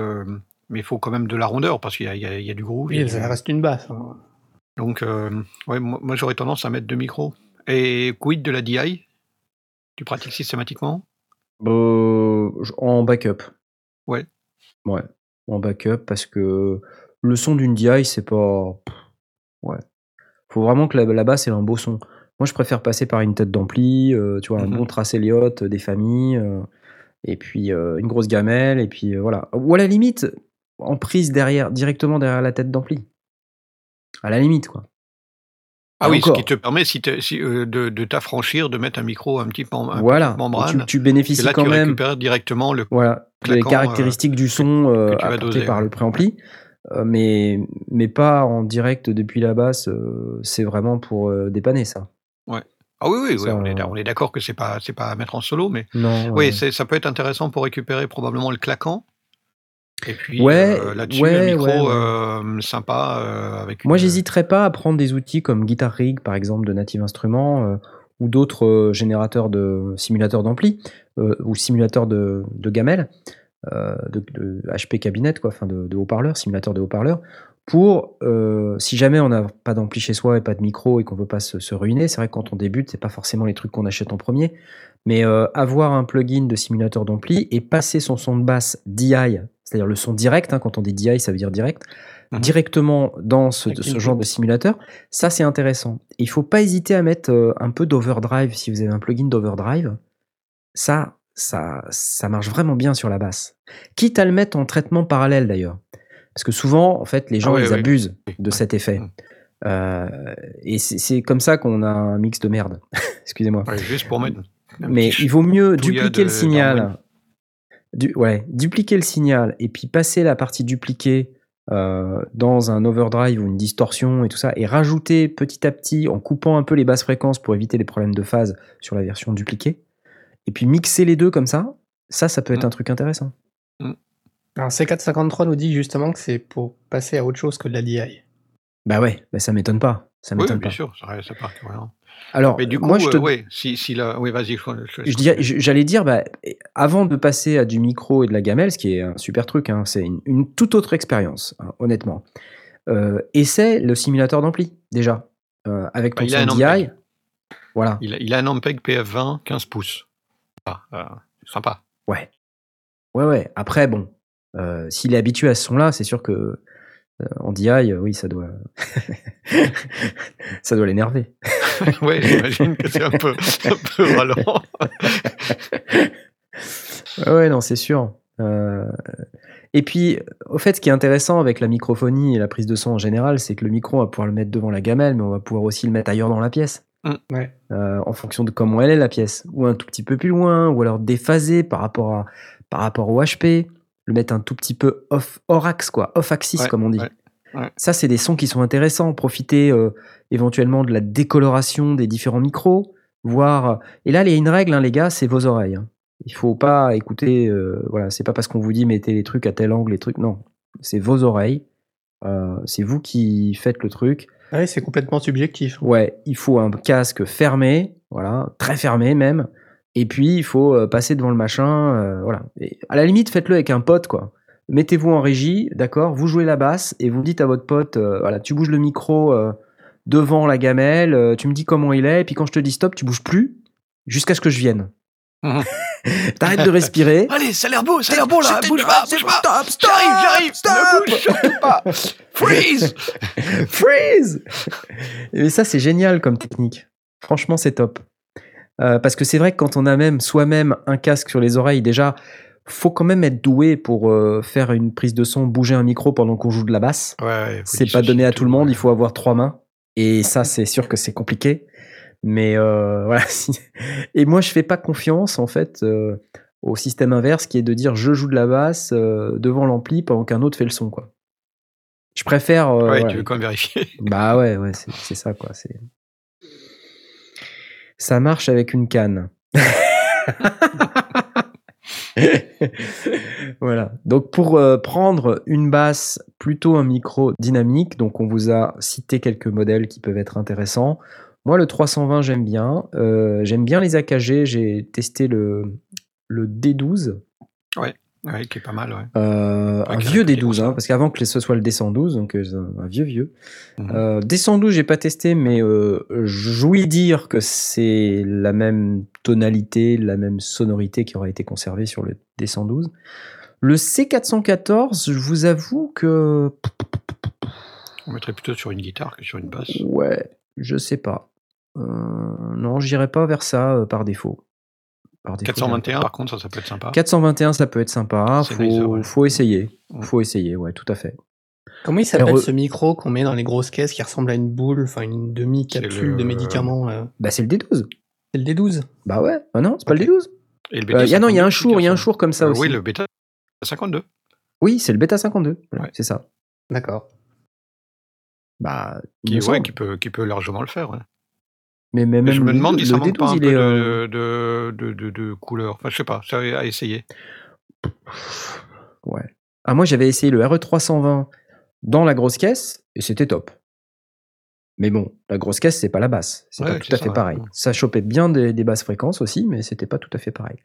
mais il faut quand même de la rondeur parce qu'il y, y, a du groove. Oui, ça reste une basse. Hein. Donc, ouais, moi, j'aurais tendance à mettre deux micros. Et quid de la DI Tu pratiques systématiquement? Bah, En backup. Ouais. Ouais, en backup parce que le son d'une DI, c'est pas. Ouais. Faut vraiment que la, basse ait un beau son. Moi, je préfère passer par une tête d'ampli, euh, tu vois, un mmh bon trace Elliott, des familles, euh, et puis euh, une grosse gamelle, et puis voilà. Ou à la limite, en prise derrière, directement derrière la tête d'ampli. À la limite, quoi. Ah oui, ce qui te permet si euh, de, t'affranchir, de mettre un micro un petit peu en voilà. membrane. Tu, bénéficies là, quand tu même. récupères directement le. Voilà. les euh, caractéristiques du son euh, apportées par le préampli, mais mais pas en direct depuis la basse. c'est vraiment pour dépanner ça. Ouais. Ah oui, oui, oui on est, d'accord que c'est pas c'est pas à mettre en solo, mais non, oui, ça peut être intéressant pour récupérer probablement le claquant et puis ouais, euh, là-dessus, un micro euh, sympa euh, avec. Moi, j'hésiterais pas à prendre des outils comme Guitar Rig, par exemple, de Native Instruments, ou d'autres générateurs de simulateurs d'ampli, ou simulateurs de, de gamelles, de, HP cabinet, quoi, enfin de, de haut-parleurs, simulateurs de haut-parleurs, pour, si jamais on n'a pas d'ampli chez soi et pas de micro et qu'on veut pas se, se ruiner, c'est vrai que quand on débute, c'est pas forcément les trucs qu'on achète en premier, mais avoir un plugin de simulateur d'ampli et passer son son de basse DI c'est-à-dire le son direct, hein, quand on dit DI, ça veut dire direct, mhm. directement dans ce, genre de simulateur, ça c'est intéressant. Il faut pas hésiter à mettre euh, un peu d'overdrive si vous avez un plugin d'overdrive. Ça, ça, ça marche vraiment bien sur la basse. Quitte à le mettre en traitement parallèle d'ailleurs. Parce que souvent, en fait, les gens, ah ils abusent de cet effet. Euh, et c'est comme ça qu'on a un mix de merde. Excusez-moi. juste pour mettre. Mais il vaut mieux dupliquer le signal du, ouais, dupliquer le signal et puis passer la partie dupliquée euh, dans un overdrive ou une distorsion et tout ça, et rajouter petit à petit en coupant un peu les basses fréquences pour éviter les problèmes de phase sur la version dupliquée, et puis mixer les deux comme ça, ça, ça peut être mm. un truc intéressant. Mm. Alors C453 nous dit justement que c'est pour passer à autre chose que de la DI. Bah ouais, bah ça m'étonne pas. Ça m'étonne oui, bien pas. sûr, ça, ça part, alors, du coup, moi, je te... Euh, si, si oui, vas-y. J'allais dire, bah, avant de passer à du micro et de la gamelle, ce qui est un super truc, hein, c'est une, toute autre expérience, hein, honnêtement. Euh, essaie le simulateur d'ampli, déjà, euh, avec ton bah, DI. Voilà. Il a, un Ampeg PF20 15 pouces. Ah, euh, sympa. Ouais. Ouais, ouais. Après, bon, s'il est habitué à ce son-là, c'est sûr que en DI, oui, ça doit, ça doit l'énerver. oui, j'imagine que c'est un peu, un peu ralent. ouais, non, c'est sûr. Euh, et puis, au fait, ce qui est intéressant avec la microphonie et la prise de son en général, c'est que le micro, on va pouvoir le mettre devant la gamelle, mais on va pouvoir aussi le mettre ailleurs dans la pièce. Mm. Ouais. Euh, en fonction de comment elle est la pièce, ou un tout petit peu plus loin, ou alors déphasé par rapport, à, par rapport au HP, le mettre un tout petit peu off, hors axe, quoi, off axis, comme on dit. Ça, c'est des sons qui sont intéressants. Profiter euh, éventuellement de la décoloration des différents micros, voir. Et là, il y a une règle, hein, les gars, c'est vos oreilles. Hein. Il faut pas écouter. Euh, voilà, c'est pas parce qu'on vous dit mettez les trucs à tel angle, les trucs. Non, c'est vos oreilles. Euh, c'est vous qui faites le truc. Ouais, c'est complètement subjectif. Ouais, il faut un casque fermé, voilà, très fermé même. Et puis il faut passer devant le machin, voilà. Et à la limite, faites-le avec un pote, quoi mettez-vous en régie, d'accord? Vous jouez la basse et vous dites à votre pote, euh, voilà, tu bouges le micro euh, devant la gamelle, euh, tu me dis comment il est, et puis quand je te dis stop, tu bouges plus jusqu'à ce que je vienne. T'arrêtes de respirer. Allez, ça a l'air beau, ça a l'air beau là. Bouge pas, bouge pas. Stop, stop. J'arrive, j'arrive. Stop. Ne bouge pas. Freeze. Freeze. Et ça, c'est génial comme technique. Franchement, c'est top. Parce que c'est vrai que quand on a même soi-même un casque sur les oreilles, déjà, faut quand même être doué pour euh, faire une prise de son, bouger un micro pendant qu'on joue de la basse. Ouais, c'est pas donné à tout le monde, il faut avoir trois mains. Et ça, c'est sûr que c'est compliqué. Mais euh, voilà. Et moi, je fais pas confiance, en fait, euh, au système inverse qui est de dire je joue de la basse devant l'ampli pendant qu'un autre fait le son, quoi. Je préfère. ouais, tu veux quand même vérifier. bah ouais, ouais, c'est ça, quoi. Ça marche avec une canne. voilà. Donc pour euh, prendre une basse, plutôt un micro dynamique, donc on vous a cité quelques modèles qui peuvent être intéressants. Moi, le 320, j'aime bien. Euh, j'aime bien les AKG. J'ai testé le, le D12. Ouais. Ouais, qui est pas mal, ouais. Euh, un vieux D12, hein, parce qu'avant que ce soit le D112, donc euh, un vieux vieux. Mmh. Euh, D112, j'ai pas testé, mais euh, j'ouïs dire que c'est la même tonalité, la même sonorité qui aura été conservée sur le D112. Le C414, je vous avoue que. On mettrait plutôt sur une guitare que sur une basse. Ouais, je sais pas. non, j'irai pas vers ça par défaut. 421, par contre, ça, peut être sympa. 421, ça peut être sympa. Faut, faut essayer. Mm. Faut essayer, ouais, tout à fait. Comment il s'appelle ce micro qu'on met dans les grosses caisses qui ressemble à une boule, enfin une demi-capsule de médicaments euh Bah, c'est le D12. C'est le D12 Bah ouais. Ah non, c'est pas le D12. Et le euh, non, il y a un chour, il y a un chour comme ça euh, aussi. Oui, le bêta 52. Oui, c'est le bêta 52. C'est ça. D'accord. Bah, qui, ouais, qui, peut, qui peut largement le faire. Ouais. Mais même je me demande si ça manque pas un peu de, de, de, de, couleur. Enfin, je sais pas, ça à essayer. Ouais. Ah, moi, j'avais essayé le RE320 dans la grosse caisse et c'était top. Mais bon, la grosse caisse, c'est pas la basse. C'est pas tout à fait pareil. Ça chopait bien des, basses fréquences aussi, mais c'était pas tout à fait pareil.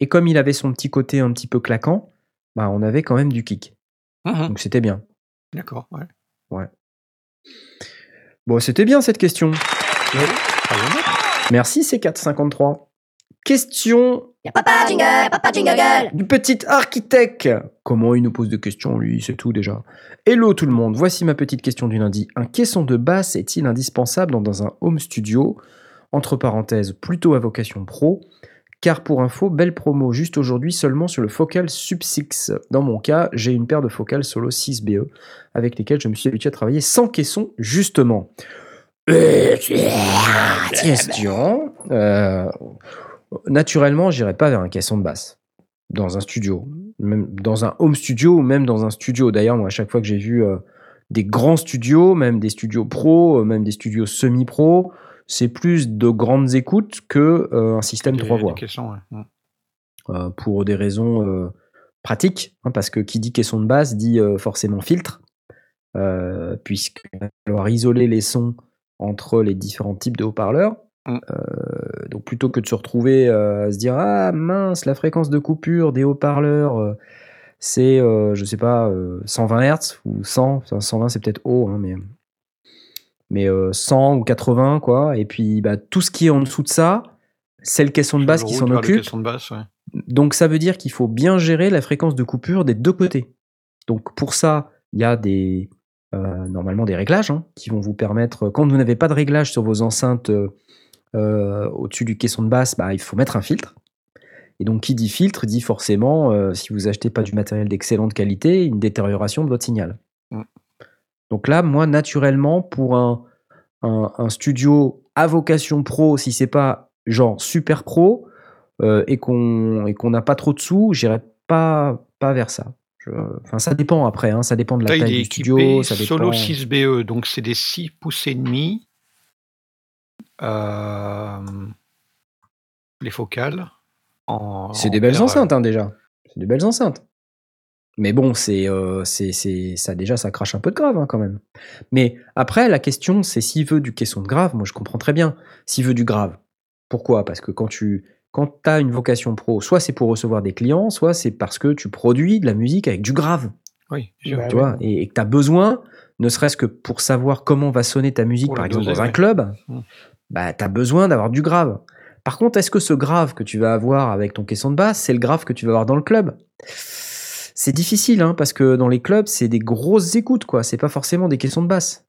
Et comme il avait son petit côté un petit peu claquant, bah, on avait quand même du kick. Mmh Donc c'était bien. D'accord, ouais. Ouais. Bon, c'était bien cette question. Merci C453. Question papa jingle, papa jingle du petit architecte. Comment il nous pose des questions, lui, c'est tout déjà. Hello tout le monde, voici ma petite question du lundi. Un caisson de basse est-il indispensable dans un home studio? Entre parenthèses, plutôt à vocation pro. Car pour info, belle promo juste aujourd'hui seulement sur le Focal Sub 6. Dans mon cas, j'ai une paire de Focal Solo 6BE avec lesquelles je me suis habitué à travailler sans caisson justement. Question. Euh, naturellement, j'irai pas vers un caisson de basse dans un studio, même dans un home studio ou même dans un studio. D'ailleurs, moi, à chaque fois que j'ai vu euh, des grands studios, même des studios pro, euh, même des studios semi-pro, c'est plus de grandes écoutes que un système trois voix. pour des raisons pratiques, hein, parce que qui dit caisson de basse dit forcément filtre, puisque falloir isoler les sons entre les différents types de haut-parleurs. Mmh. Euh, donc plutôt que de se retrouver euh, à se dire ah mince la fréquence de coupure des haut-parleurs euh, c'est je sais pas 120 Hz ou 100 120 c'est peut-être haut hein, mais mais 100 ou 80 quoi et puis bah, tout ce qui est en dessous de ça c'est le caisson de basse qui s'en occupe donc ça veut dire qu'il faut bien gérer la fréquence de coupure des deux côtés donc pour ça il y a des euh, normalement des réglages hein, qui vont vous permettre, quand vous n'avez pas de réglage sur vos enceintes euh, euh, au-dessus du caisson de basse, bah, il faut mettre un filtre. Et donc, qui dit filtre dit forcément, si vous achetez pas du matériel d'excellente qualité, une détérioration de votre signal. Mm. Donc là, moi, naturellement, pour un, un, studio à vocation pro, si c'est pas genre super pro et qu'on n'a pas trop de sous, j'irai pas, pas vers ça. Enfin, ça dépend après, hein, ça dépend de la taille du studio. Ça Solo 6BE, donc c'est des 6 pouces et demi. Euh, les focales. C'est des belles enceintes hein, déjà. C'est des belles enceintes. Mais bon, c'est, euh, c'est, ça déjà, ça crache un peu de grave hein, quand même. Mais après, la question, c'est s'il veut du caisson de grave. Moi, je comprends très bien. S'il veut du grave, pourquoi? Parce que quand tu quand tu as une vocation pro, soit c'est pour recevoir des clients, soit c'est parce que tu produis de la musique avec du grave. Oui, tu vois, et, que tu as besoin, ne serait-ce que pour savoir comment va sonner ta musique, par exemple, dans un club, mmh. bah, tu as besoin d'avoir du grave. Par contre, est-ce que ce grave que tu vas avoir avec ton caisson de basse, c'est le grave que tu vas avoir dans le club? C'est difficile, hein, parce que dans les clubs, c'est des grosses écoutes, quoi. C'est pas forcément des caissons de basse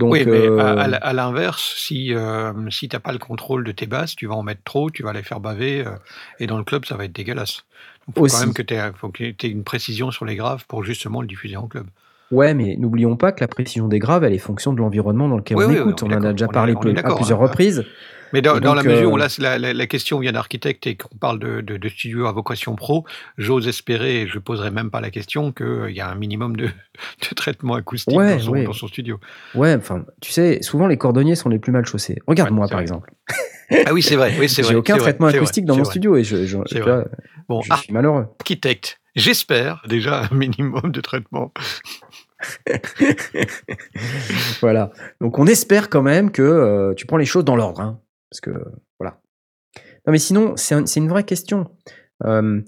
oui, mais à, euh, l'inverse, si, euh, si tu n'as pas le contrôle de tes basses, tu vas en mettre trop, tu vas les faire baver, euh, et dans le club, ça va être dégueulasse. Il faut quand même que tu aies, une précision sur les graves pour justement le diffuser en club. Ouais, mais n'oublions pas que la précision des graves, elle est fonction de l'environnement dans lequel on écoute. on, en a déjà parlé à plusieurs reprises. Mais dans, la mesure où là, la, la, question vient d'architecte et qu'on parle de, de, studio à vocation pro, j'ose espérer, et je poserai même pas la question, qu'il y a un minimum de, de traitement acoustique dans, son, dans, son, studio. Ouais, enfin, tu sais, souvent les cordonniers sont les plus mal chaussés. Regarde-moi, par exemple. Ah oui, c'est vrai. Oui, c'est J'ai aucun traitement acoustique dans mon studio et je, je, bon, je suis malheureux. Architecte, j'espère déjà un minimum de traitement. voilà. Donc on espère quand même que euh, tu prends les choses dans l'ordre. Hein, parce que voilà. Non mais sinon, c'est une vraie question. Euh,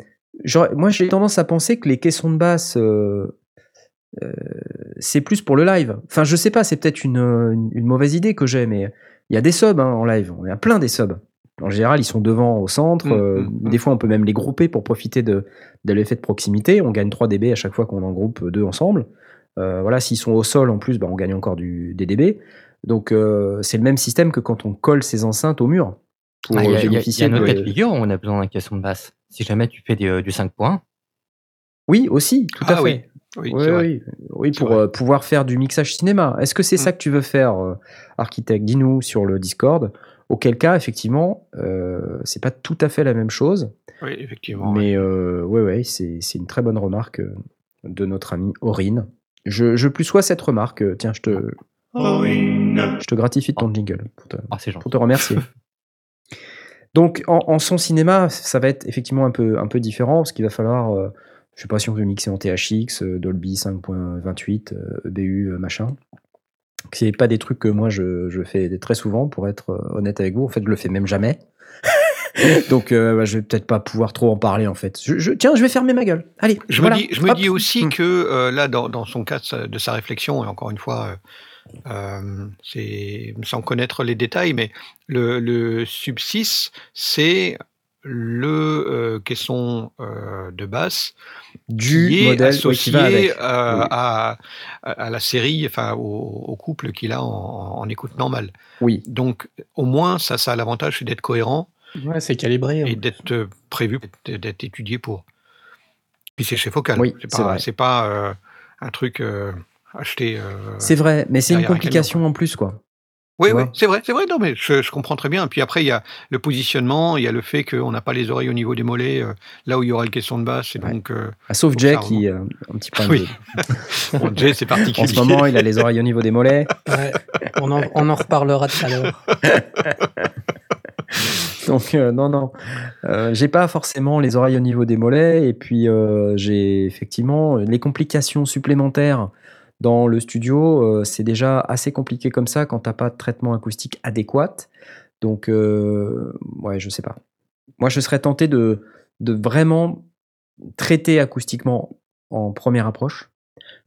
moi j'ai tendance à penser que les caissons de basse, euh, c'est plus pour le live. Enfin je sais pas, c'est peut-être une, une, mauvaise idée que j'ai, mais il y a des subs hein, en live. Il y a plein des subs. En général, ils sont devant au centre. Mmh, mmh, des mmh. fois, on peut même les grouper pour profiter de, de l'effet de proximité. On gagne 3 dB à chaque fois qu'on en groupe deux ensemble. Euh, voilà, s'ils sont au sol en plus, bah, on gagne encore du, des dB. Donc euh, c'est le même système que quand on colle ces enceintes au mur. Ah, il y, a, un autre cas de figure où on a besoin d'un caisson de basse. Si jamais tu fais euh, du 5 points. Oui, aussi, tout à ah fait. Oui, oui, oui, pour pouvoir faire du mixage cinéma. Est-ce que c'est ça mm. que tu veux faire, architecte? Dis-nous sur le Discord. Auquel cas, effectivement, c'est pas tout à fait la même chose. Oui, effectivement. Mais oui, ouais, c'est une très bonne remarque de notre ami Aurine. Je, je plus sois cette remarque. Tiens, je te, je te gratifie de ton jingle pour te, ah, pour te remercier. Donc, en, son cinéma, ça va être effectivement un peu, un peu différent parce qu'il va falloir, euh, je sais pas si on veut mixer en THX, euh, Dolby 5.28, EBU, machin. C'est pas des trucs que moi je, je, fais très souvent pour être euh, honnête avec vous. En fait, je le fais même jamais. Donc, euh, bah, je vais peut-être pas pouvoir trop en parler en fait. Je, tiens, je vais fermer ma gueule. Allez. Je me dis, je me dis aussi mm. que euh, là, dans, dans, son cas de sa réflexion, et encore une fois, euh, c'est sans connaître les détails, mais le, le sub 6, c'est le caisson de basse du qui est modèle associé à, à, la série, enfin au, couple qu'il a en, en, écoute normale. Oui. Donc au moins ça, ça a l'avantage d'être cohérent Ouais, c'est calibré. Et d'être euh, prévu, d'être étudié pour. Puis c'est chez Focal. Oui, c'est pas, pas euh, un truc euh, c'est vrai, mais c'est une complication en plus, quoi. Oui, oui, c'est vrai, c'est vrai. Non, mais je, je, comprends très bien. Puis après, il y a le positionnement, il y a le fait qu'on n'a pas les oreilles au niveau des mollets, là où il y aura le caisson de basse. Et donc, ah, sauf Jay qui un petit peu. Oui. bon, Jay, c'est particulier. En ce moment, il a les oreilles au niveau des mollets. Ouais. On, en, on en reparlera tout à l'heure. Donc euh, non, non, euh, j'ai pas forcément les oreilles au niveau des mollets et puis euh, j'ai effectivement les complications supplémentaires dans le studio. c'est déjà assez compliqué comme ça quand t'as pas de traitement acoustique adéquat. Donc ouais, je sais pas. Moi, je serais tenté de, vraiment traiter acoustiquement en première approche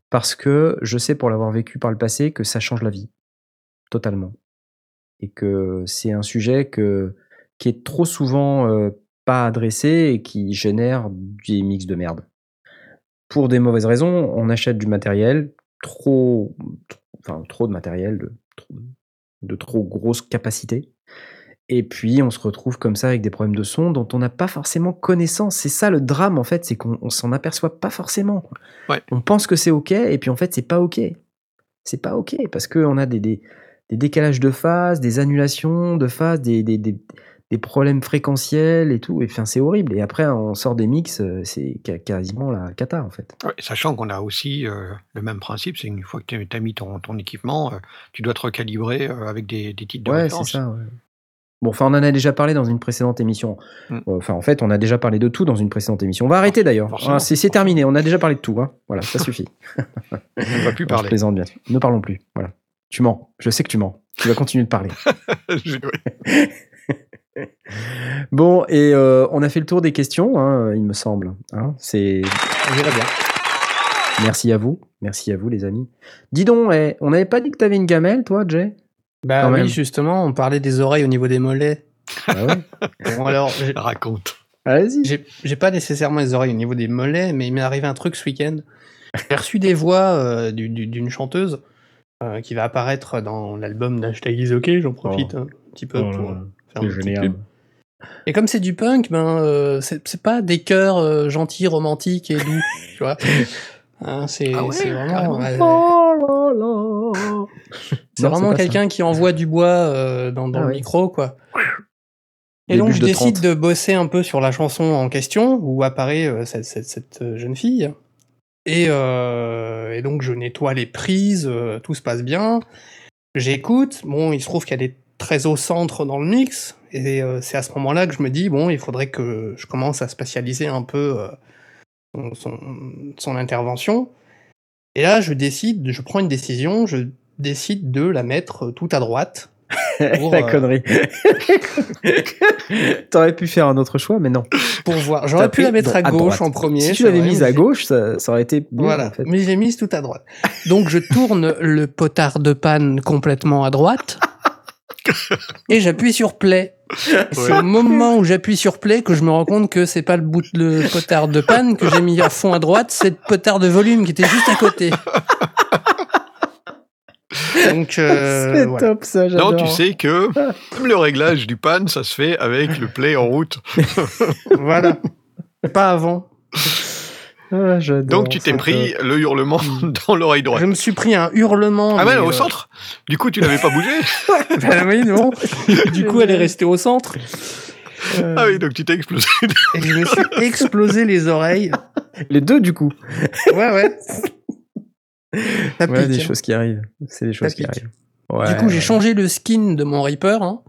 parce que je sais pour l'avoir vécu par le passé que ça change la vie totalement et que c'est un sujet qui est trop souvent euh, pas adressé et qui génère des mix de merde. Pour des mauvaises raisons, on achète du matériel trop, enfin trop de matériel de, de trop grosse capacité. Et puis on se retrouve comme ça avec des problèmes de son dont on n'a pas forcément connaissance. C'est ça le drame en fait, c'est qu'on s'en aperçoit pas forcément. On pense que c'est ok et puis en fait c'est pas ok. C'est pas ok parce qu'on a des, des, des décalages de phase, des annulations de phase, des, des, des, problèmes fréquentiels et tout. Et enfin, c'est horrible. Et après, on sort des mix, euh, c'est quasiment la cata en fait. sachant qu'on a aussi euh, le même principe, c'est une fois que tu as mis ton, ton équipement, euh, tu dois te recalibrer avec des, des titres de ouais, c'est ça. Bon, enfin, on en a déjà parlé dans une précédente émission. Mm. Enfin, en fait, on a déjà parlé de tout dans une précédente émission. On va arrêter d'ailleurs. Ah, c'est terminé. On a déjà parlé de tout. Hein. Voilà, ça suffit. on ne va plus parler. Je plaisante bien. Ne parlons plus. Voilà. Tu mens. Je sais que tu mens. Tu vas continuer de parler. bon, et euh, on a fait le tour des questions, hein, il me semble. Hein, c'est. bien. Merci à vous. Merci à vous, les amis. Dis donc, eh, on n'avait pas dit que tu avais une gamelle, toi, Jay? Bah oui, justement, on parlait des oreilles au niveau des mollets. Ah ouais? Bon, alors, raconte. Allez-y. J'ai pas nécessairement les oreilles au niveau des mollets, mais il m'est arrivé un truc ce week-end. J'ai reçu des voix euh, d'une chanteuse euh, qui va apparaître dans l'album d'Hashtag Isokay, j'en profite oh. un petit peu oh pour faire un petit pub. Et comme c'est du punk, ben euh, c'est pas des chœurs euh, gentils, romantiques et doux, tu vois. Hein, c'est ah vraiment. c'est vraiment quelqu'un qui envoie du bois dans, dans ah le micro, quoi. Et donc je décide de bosser un peu sur la chanson en question où apparaît euh, cette, euh, jeune fille. Et, et, donc je nettoie les prises, tout se passe bien. J'écoute. Bon, il se trouve qu'il y a des très au centre dans le mix. Et c'est à ce moment-là que je me dis, bon, il faudrait que je commence à spatialiser un peu son, son intervention. Et là, je décide, je prends une décision, je décide de la mettre tout à droite. la euh, connerie. T'aurais pu faire un autre choix, mais non. Pour voir. J'aurais pu la mettre à gauche en premier. Si tu l'avais mise à gauche, ça, aurait été Voilà. Mais j'ai mise tout à droite. Donc je tourne le potard de panne complètement à droite. et j'appuie sur play. C'est au moment où j'appuie sur play que je me rends compte que c'est pas le bout de potard de panne que j'ai mis à fond à droite, c'est le potard de volume qui était juste à côté. Donc, euh, c'est top ça. Non, tu sais que le réglage du pan, ça se fait avec le play en route. voilà. Pas avant. Ah, Donc tu t'es pris le hurlement dans l'oreille droite. Je me suis pris un hurlement. Ah ouais, au euh, centre? Du coup, tu n'avais pas bougé? Ben oui, non. Du coup, elle est restée au centre? Ah oui, donc tu t'es explosé. Et je me suis explosé les oreilles. Les deux, du coup. Ouais, ouais. Ça ouais, des choses qui arrivent. C'est des choses qui arrivent. Du coup, j'ai changé le skin de mon Reaper. Hein.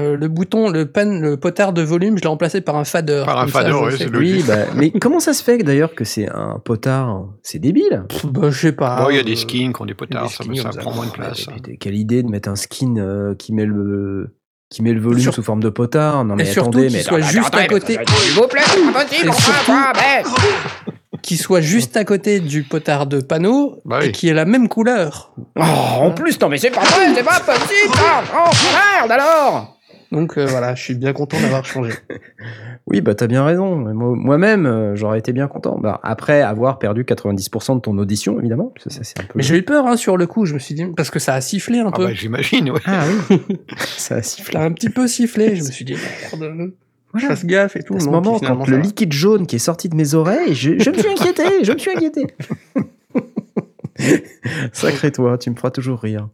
Euh, le bouton, le pan, le potard de volume, je l'ai remplacé par un fader. Par un fader, oui, c'est Oui, bah, mais comment ça se fait d'ailleurs que c'est un potard C'est débile. bah, je sais pas. Il y a des skins qui ont des potards, ça, prend moins de place. quelle idée de mettre un skin euh, qui met le qui met le volume sous forme de potard. Non mais et attendez, mais soit juste à côté. S'il vous plaît, qui soit juste à côté du potard de panneau bah et qui ait la même couleur. Oh, en plus, non mais c'est pas vrai, c'est pas possible. Oh, merde alors. Donc euh, voilà, je suis bien content d'avoir changé. oui, bah t'as bien raison. Moi-même, euh, j'aurais été bien content. Bah, après avoir perdu 90% de ton audition, évidemment. Ça, un peu... Mais j'ai eu peur hein, sur le coup, je me suis dit, parce que ça a sifflé un ah peu. Bah, J'imagine, ouais. Ah oui. ça a sifflé. un petit peu sifflé. Je me suis dit, merde. Voilà. Fasse gaffe et tout. À ce moment, quand le liquide jaune qui est sorti de mes oreilles, je, je me suis inquiété, je me suis inquiété. Sacré toi, tu me feras toujours rire.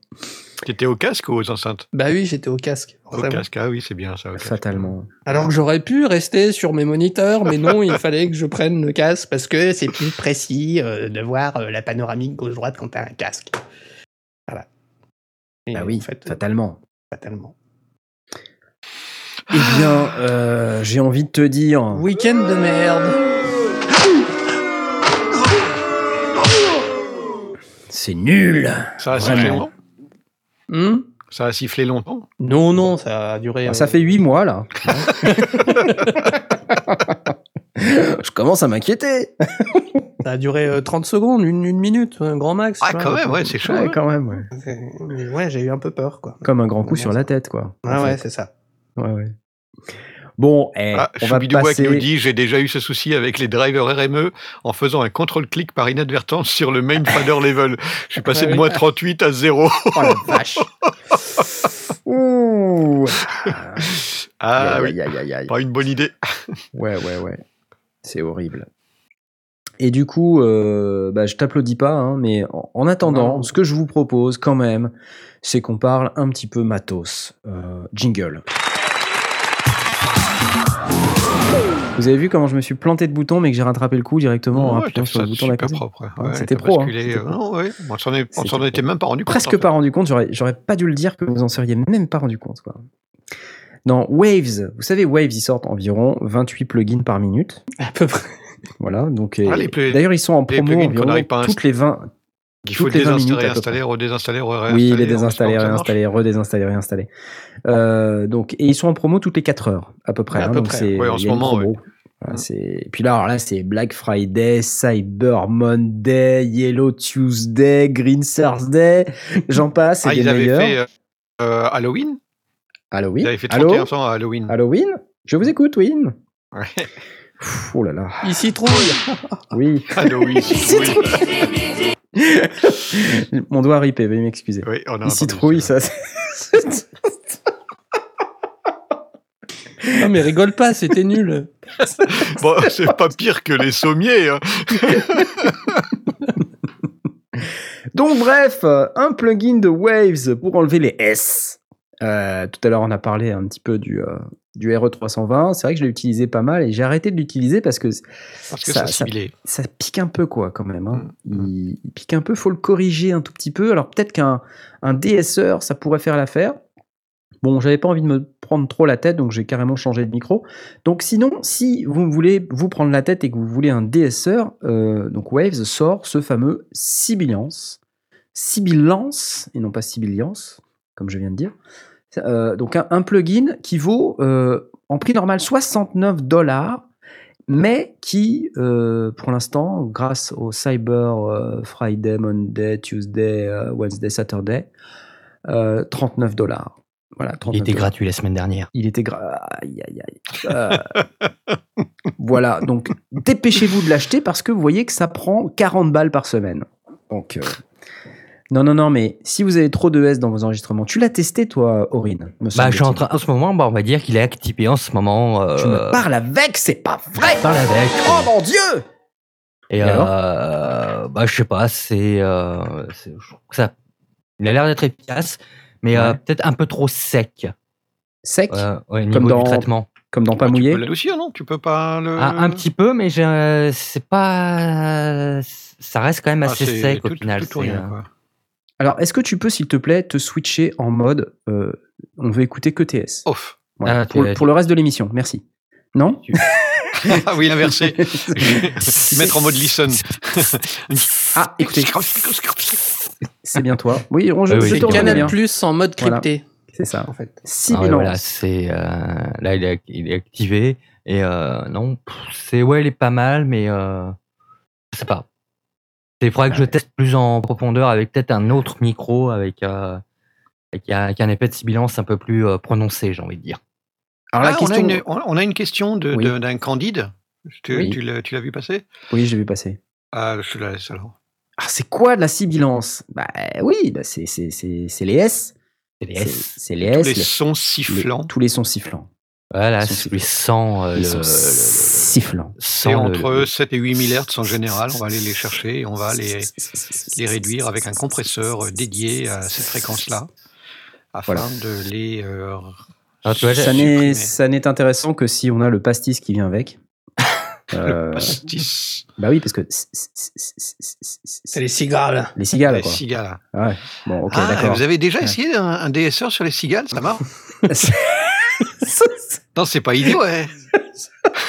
T'étais au casque ou aux enceintes? Bah oui, j'étais au casque. Au casque, ah oui, c'est bien ça. Fatalement. Alors que j'aurais pu rester sur mes moniteurs, mais non, il fallait que je prenne le casque parce que c'est plus précis euh, de voir euh, la panoramique gauche-droite quand t'as un casque. Voilà. bah oui, en fait, fatalement. Fatalement. Eh bien, euh, j'ai envie de te dire. Week-end de merde. C'est nul. Ça sifflé longtemps. Hmm ça a sifflé longtemps. Non, non, ça a duré. Ah, ça fait huit mois là. Je commence à m'inquiéter. ça a duré 30 euh, secondes, une, minute, un grand max. Ah, quand même, ouais, c'est chaud. Ouais, quand même, ouais. Ouais, j'ai eu un peu peur, quoi. Comme un grand coup sur la tête, quoi. Ah, ouais, c'est ça. Ouais, ouais. Bon, eh, ah, on va passer... nous dit j'ai déjà eu ce souci avec les drivers RME en faisant un contrôle-clic par inadvertance sur le main fader level. Je suis passé de moins 38 à 0. Oh la vache. Ouh. Ah oui, pas une bonne idée. ouais, ouais, ouais. C'est horrible. Et du coup, euh, bah, je t'applaudis pas, hein, mais en, attendant, ce que je vous propose quand même, c'est qu'on parle un petit peu matos. Euh, jingle. Vous avez vu comment je me suis planté de bouton, mais que j'ai rattrapé le coup directement en appuyant sur le bouton d'à propre. C'était pro. Hein. Euh, on s'en était même pas rendu compte. Presque pas rendu compte. J'aurais pas dû le dire que vous en seriez même pas rendu compte. Quoi. Dans Waves, vous savez, Waves, ils sortent environ 28 plugins par minute. À peu près. Voilà, donc ah, d'ailleurs ils sont en promo environ toutes les 20, il faut désinstaller, installer, redésinstaller, réinstaller. Oui, les désinstaller, réinstaller, redésinstaller, réinstaller. Euh, donc, et ils sont en promo toutes les 4 heures, à peu près. à hein, peu près. Oui, en ce moment, oui. Voilà, Et puis là, alors là, c'est Black Friday, Cyber Monday, Yellow Tuesday, Green Thursday, j'en passe, ah, des ils meilleurs. Avaient fait euh, Halloween? Halloween? Ils avaient fait 31 à Halloween. Halloween? Je vous écoute, Win. Ouais. oh là là. Il citrouille Oui. Halloween, Mon doigt ripé, veuillez m'excuser. Oui, on a citrouille, ça. Non mais rigole pas, c'était nul. bon, c'est pas pire que les sommiers. Hein. Donc bref, un plugin de Waves pour enlever les S. Euh, tout à l'heure, on a parlé un petit peu du, euh, du RE320. C'est vrai que je l'ai utilisé pas mal et j'ai arrêté de l'utiliser parce que, ça, ça, pique un peu, quoi, quand même. Hein. Mm. Il, pique un peu, faut le corriger un tout petit peu. Alors peut-être qu'un un DSR, ça pourrait faire l'affaire. Bon, j'avais pas envie de me prendre trop la tête, donc j'ai carrément changé de micro. Donc sinon, si vous voulez vous prendre la tête et que vous voulez un DSR, euh, donc Waves sort ce fameux Sibilance. Sibilance, et non pas Sibiliance, comme je viens de dire. Euh, donc un, plugin qui vaut euh, en prix normal 69 dollars, mais qui, euh, pour l'instant, grâce au Cyber Friday, Monday, Tuesday, Wednesday, Saturday, 39 dollars. Voilà, il était gratuit la semaine dernière. Il était gratuit. voilà, donc dépêchez-vous de l'acheter parce que vous voyez que ça prend 40 balles par semaine. Donc, non, non, non, mais si vous avez trop de S dans vos enregistrements, tu l'as testé, toi, Aurine Bah, je suis en train, en ce moment, bah, on va dire qu'il est activé en ce moment. Euh... Tu me parles avec, c'est pas vrai Je parle avec. Oh mon dieu Et, euh, bah, je sais pas, c'est, euh, ça, il a l'air d'être efficace, mais euh, peut-être un peu trop sec. Sec? Ouais, Comme dans... du traitement. Comme dans pas mouillé? Tu peux l'adoucir, non? Tu peux pas le. Ah, un petit peu, mais c'est pas. Ça reste quand même ah, assez sec au final. Alors, est-ce que tu peux, s'il te plaît, te switcher en mode euh, on veut écouter que TS Off. Ah, pour, le reste de l'émission, merci. Non? Ah oui, inversé. Mettre en mode listen. ah, écoutez. C'est bien toi. Oui, on joue. C'est Canal Plus en mode crypté. C'est ça, en fait. Ah voilà, c'est euh, là il est, il est, activé et euh, non, c'est ouais, il est pas mal, mais euh, je sais pas. Il faudrait que je teste plus en profondeur avec peut-être un autre micro avec, euh, avec, un effet de sibilance un peu plus euh, prononcé, j'ai envie de dire. Alors, la question... on, a une, question d'un Candide. Tu, tu l'as vu passer? Oui, j'ai vu passer. Ah, je la laisse alors. Ah, c'est quoi de la sibilance? Bah oui, bah c'est les S. C'est les S. C'est les S. Tous les sons sifflants. tous les sons sifflants. Voilà, celui sans euh, le, sifflant. C'est entre 7 et 8 000 Hz en général. On va aller les chercher et on va les, les réduire avec un compresseur dédié à cette fréquence-là afin de les. Euh, ah, ça n'est intéressant que si on a le pastis qui vient avec. Euh, pastis. Bah oui, parce que c'est les cigales. Les cigales. Les cigales. Ouais. Bon, ok, ah, d'accord. Vous avez déjà essayé un, un DSR sur les cigales, ça marche? non, c'est pas idiot, ouais.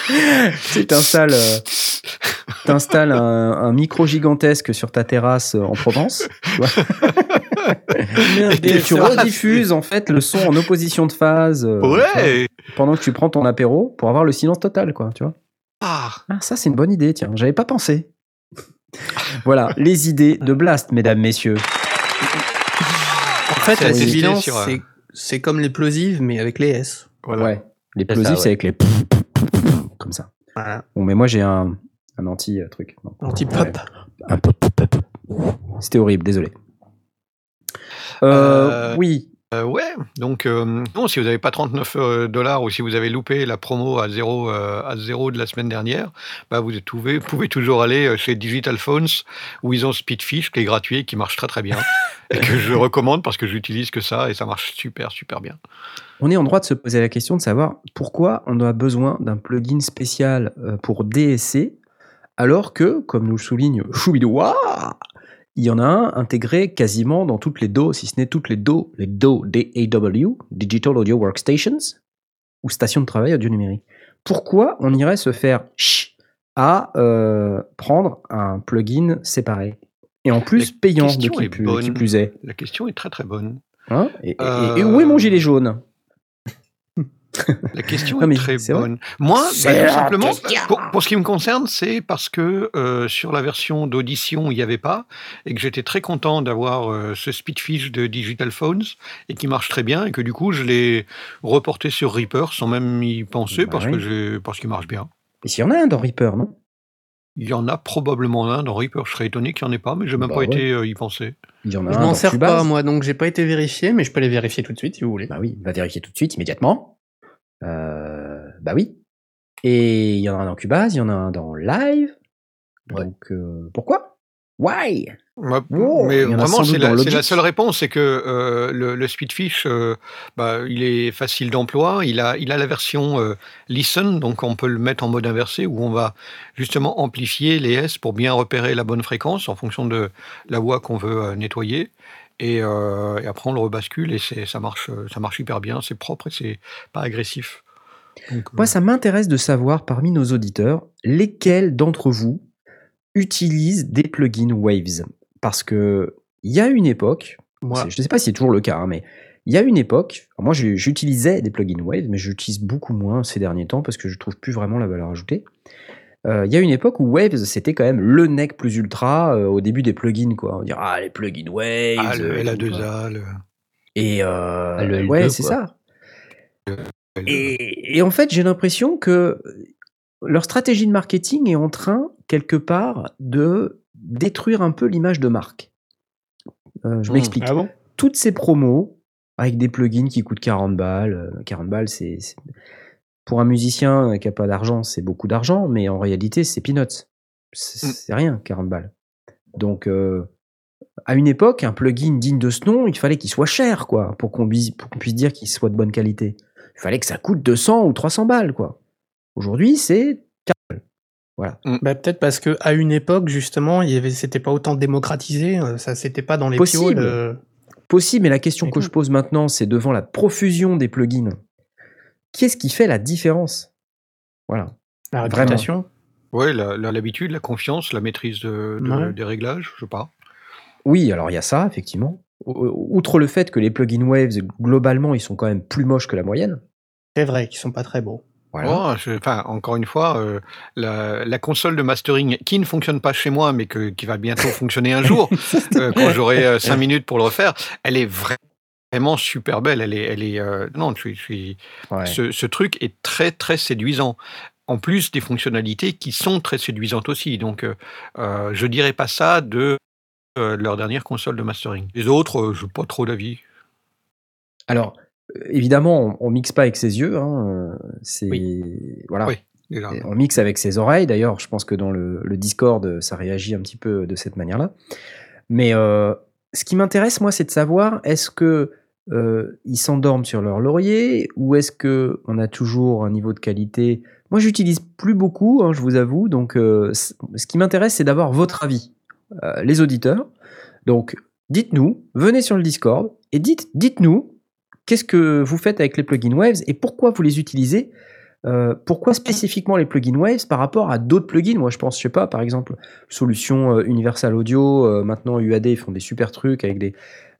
tu t'installes, euh, t'installes un, un, micro gigantesque sur ta terrasse euh, en Provence. et tu rediffuses en fait le son en opposition de phase. Euh, ouais. pendant que tu prends ton apéro pour avoir le silence total, quoi. Tu vois. Ah. ah ça c'est une bonne idée, tiens. J'avais pas pensé. voilà, les idées de Blast, mesdames, messieurs. En fait, la c'est comme les plosives, mais avec les S. Ouais. Les plosives, c'est avec les comme ça. Bon, mais moi j'ai un, un anti euh. Anti-pop. Un pop, pop, C'était horrible, désolé. Euh, euh, oui, euh, ouais, donc euh, non, si vous n'avez pas 39 euh, dollars ou si vous avez loupé la promo à zéro, à zéro de la semaine dernière, bah vous, pouvez, pouvez toujours aller chez Digital Phones où ils ont Speedfish qui est gratuit et qui marche très très bien et que je recommande parce que j'utilise que ça et ça marche super super bien. On est en droit de se poser la question de savoir pourquoi on a besoin d'un plugin spécial pour DSC alors que, comme nous le souligne Choubidoua, il y en a un intégré quasiment dans toutes les DO, si ce n'est toutes les DO, les DO DAW, Digital Audio Workstations, ou stations de travail audio numérique. Pourquoi on irait se faire à euh, prendre un plugin séparé? Et en plus payant de qui, plus, est. La question est très très bonne. Hein? Et, où est mon gilet jaune? La question est très bonne. Moi, bah, simplement, pour, ce qui me concerne, c'est parce que euh, sur la version d'audition, il n'y avait pas, et que j'étais très content d'avoir euh, ce speedfish de Digital Phones, et qui marche très bien, et que du coup, je l'ai reporté sur Reaper sans même y penser, bah parce que parce qu'il marche bien. Et s'il y en a un dans Reaper, non? Il y en a probablement un dans Reaper. Je serais étonné qu'il n'y en ait pas, mais je n'ai même bah pas été euh, y penser. Il y en a je m'en sers pas, moi, donc j'ai pas été vérifié, mais je peux les vérifier tout de suite si vous voulez. Bah oui, va vérifier tout de suite, immédiatement. Bah oui. Et il y en a un dans Cubase, il y en a un dans Live. Donc euh, pourquoi? Why? Mais vraiment, c'est la, seule réponse, c'est que euh, le, Speedfish, euh, bah, il est facile d'emploi, il a, il a la version Listen, donc on peut le mettre en mode inversé, où on va justement amplifier les S pour bien repérer la bonne fréquence en fonction de la voix qu'on veut nettoyer. Et, après, on le rebascule et ça marche, ça marche hyper bien, c'est propre et c'est pas agressif. Moi, ça m'intéresse de savoir parmi nos auditeurs, lesquels d'entre vous utilisent des plugins Waves parce que il y a une époque, moi, je ne sais pas si c'est toujours le cas, hein, mais il y a une époque, moi j'utilisais des plugins Wave, mais j'utilise beaucoup moins ces derniers temps parce que je trouve plus vraiment la valeur ajoutée. Euh, il y a une époque où Waves c'était quand même le nec plus ultra euh, au début des plugins quoi. On dirait ah les plugins Waves, ah, le LA2A, le... et euh, ah, le ouais c'est ça. Et, et, en fait j'ai l'impression que leur stratégie de marketing est en train quelque part de détruire un peu l'image de marque. Euh, je mmh. m'explique. Ah Toutes ces promos avec des plugins qui coûtent 40 balles, 40 euh, balles, c'est pour un musicien qui a pas d'argent, c'est beaucoup d'argent, mais en réalité, c'est peanuts. C'est mmh. rien, 40 balles. Donc, euh, à une époque, un plugin digne de ce nom, il fallait qu'il soit cher, quoi, pour qu'on puisse, puisse dire qu'il soit de bonne qualité. Il fallait que ça coûte 200 ou 300 balles, quoi. Aujourd'hui, c'est 40 balles. Voilà. Mm. Bah, peut-être parce que à une époque justement, il y avait, c'était pas autant démocratisé, euh, ça c'était pas dans les possible. Possible, mais la question que je pose maintenant, c'est devant la profusion des plugins, qu'est-ce qui fait la différence? Voilà. La réputation? Oui, l'habitude, la, confiance, la maîtrise des réglages, je sais pas. Oui, alors il y a ça, effectivement. Outre le fait que les plugins Waves, globalement, ils sont quand même plus moches que la moyenne. C'est vrai qu'ils sont pas très beaux. Oh, enfin, encore une fois, euh, la, console de mastering qui ne fonctionne pas chez moi, mais que, qui va bientôt fonctionner un jour, euh, quand j'aurai 5 euh, minutes pour le refaire, elle est vraiment super belle. Elle est, elle est, non, je suis, ce, ce, truc est très très séduisant. En plus des fonctionnalités qui sont très séduisantes aussi. Donc, je dirais pas ça de leur dernière console de mastering. Les autres, je n'ai pas trop d'avis. Alors, évidemment, on, mixe pas avec ses yeux. Hein, c'est voilà. on mixe avec ses oreilles. D'ailleurs, je pense que dans le, Discord, ça réagit un petit peu de cette manière-là. Mais euh, ce qui m'intéresse, moi, c'est de savoir est-ce que euh, ils s'endorment sur leur laurier ou est-ce que on a toujours un niveau de qualité? Moi, j'utilise plus beaucoup, hein, je vous avoue. Donc, euh, ce qui m'intéresse, c'est d'avoir votre avis, les auditeurs. Donc, dites-nous, venez sur le Discord et dites, dites-nous Qu'est-ce que vous faites avec les plugins Waves et pourquoi vous les utilisez euh, pourquoi spécifiquement les plugins Waves par rapport à d'autres plugins? Moi, je pense, je sais pas, par exemple, solution euh, Universal Audio, euh, maintenant UAD, ils font des super trucs avec des,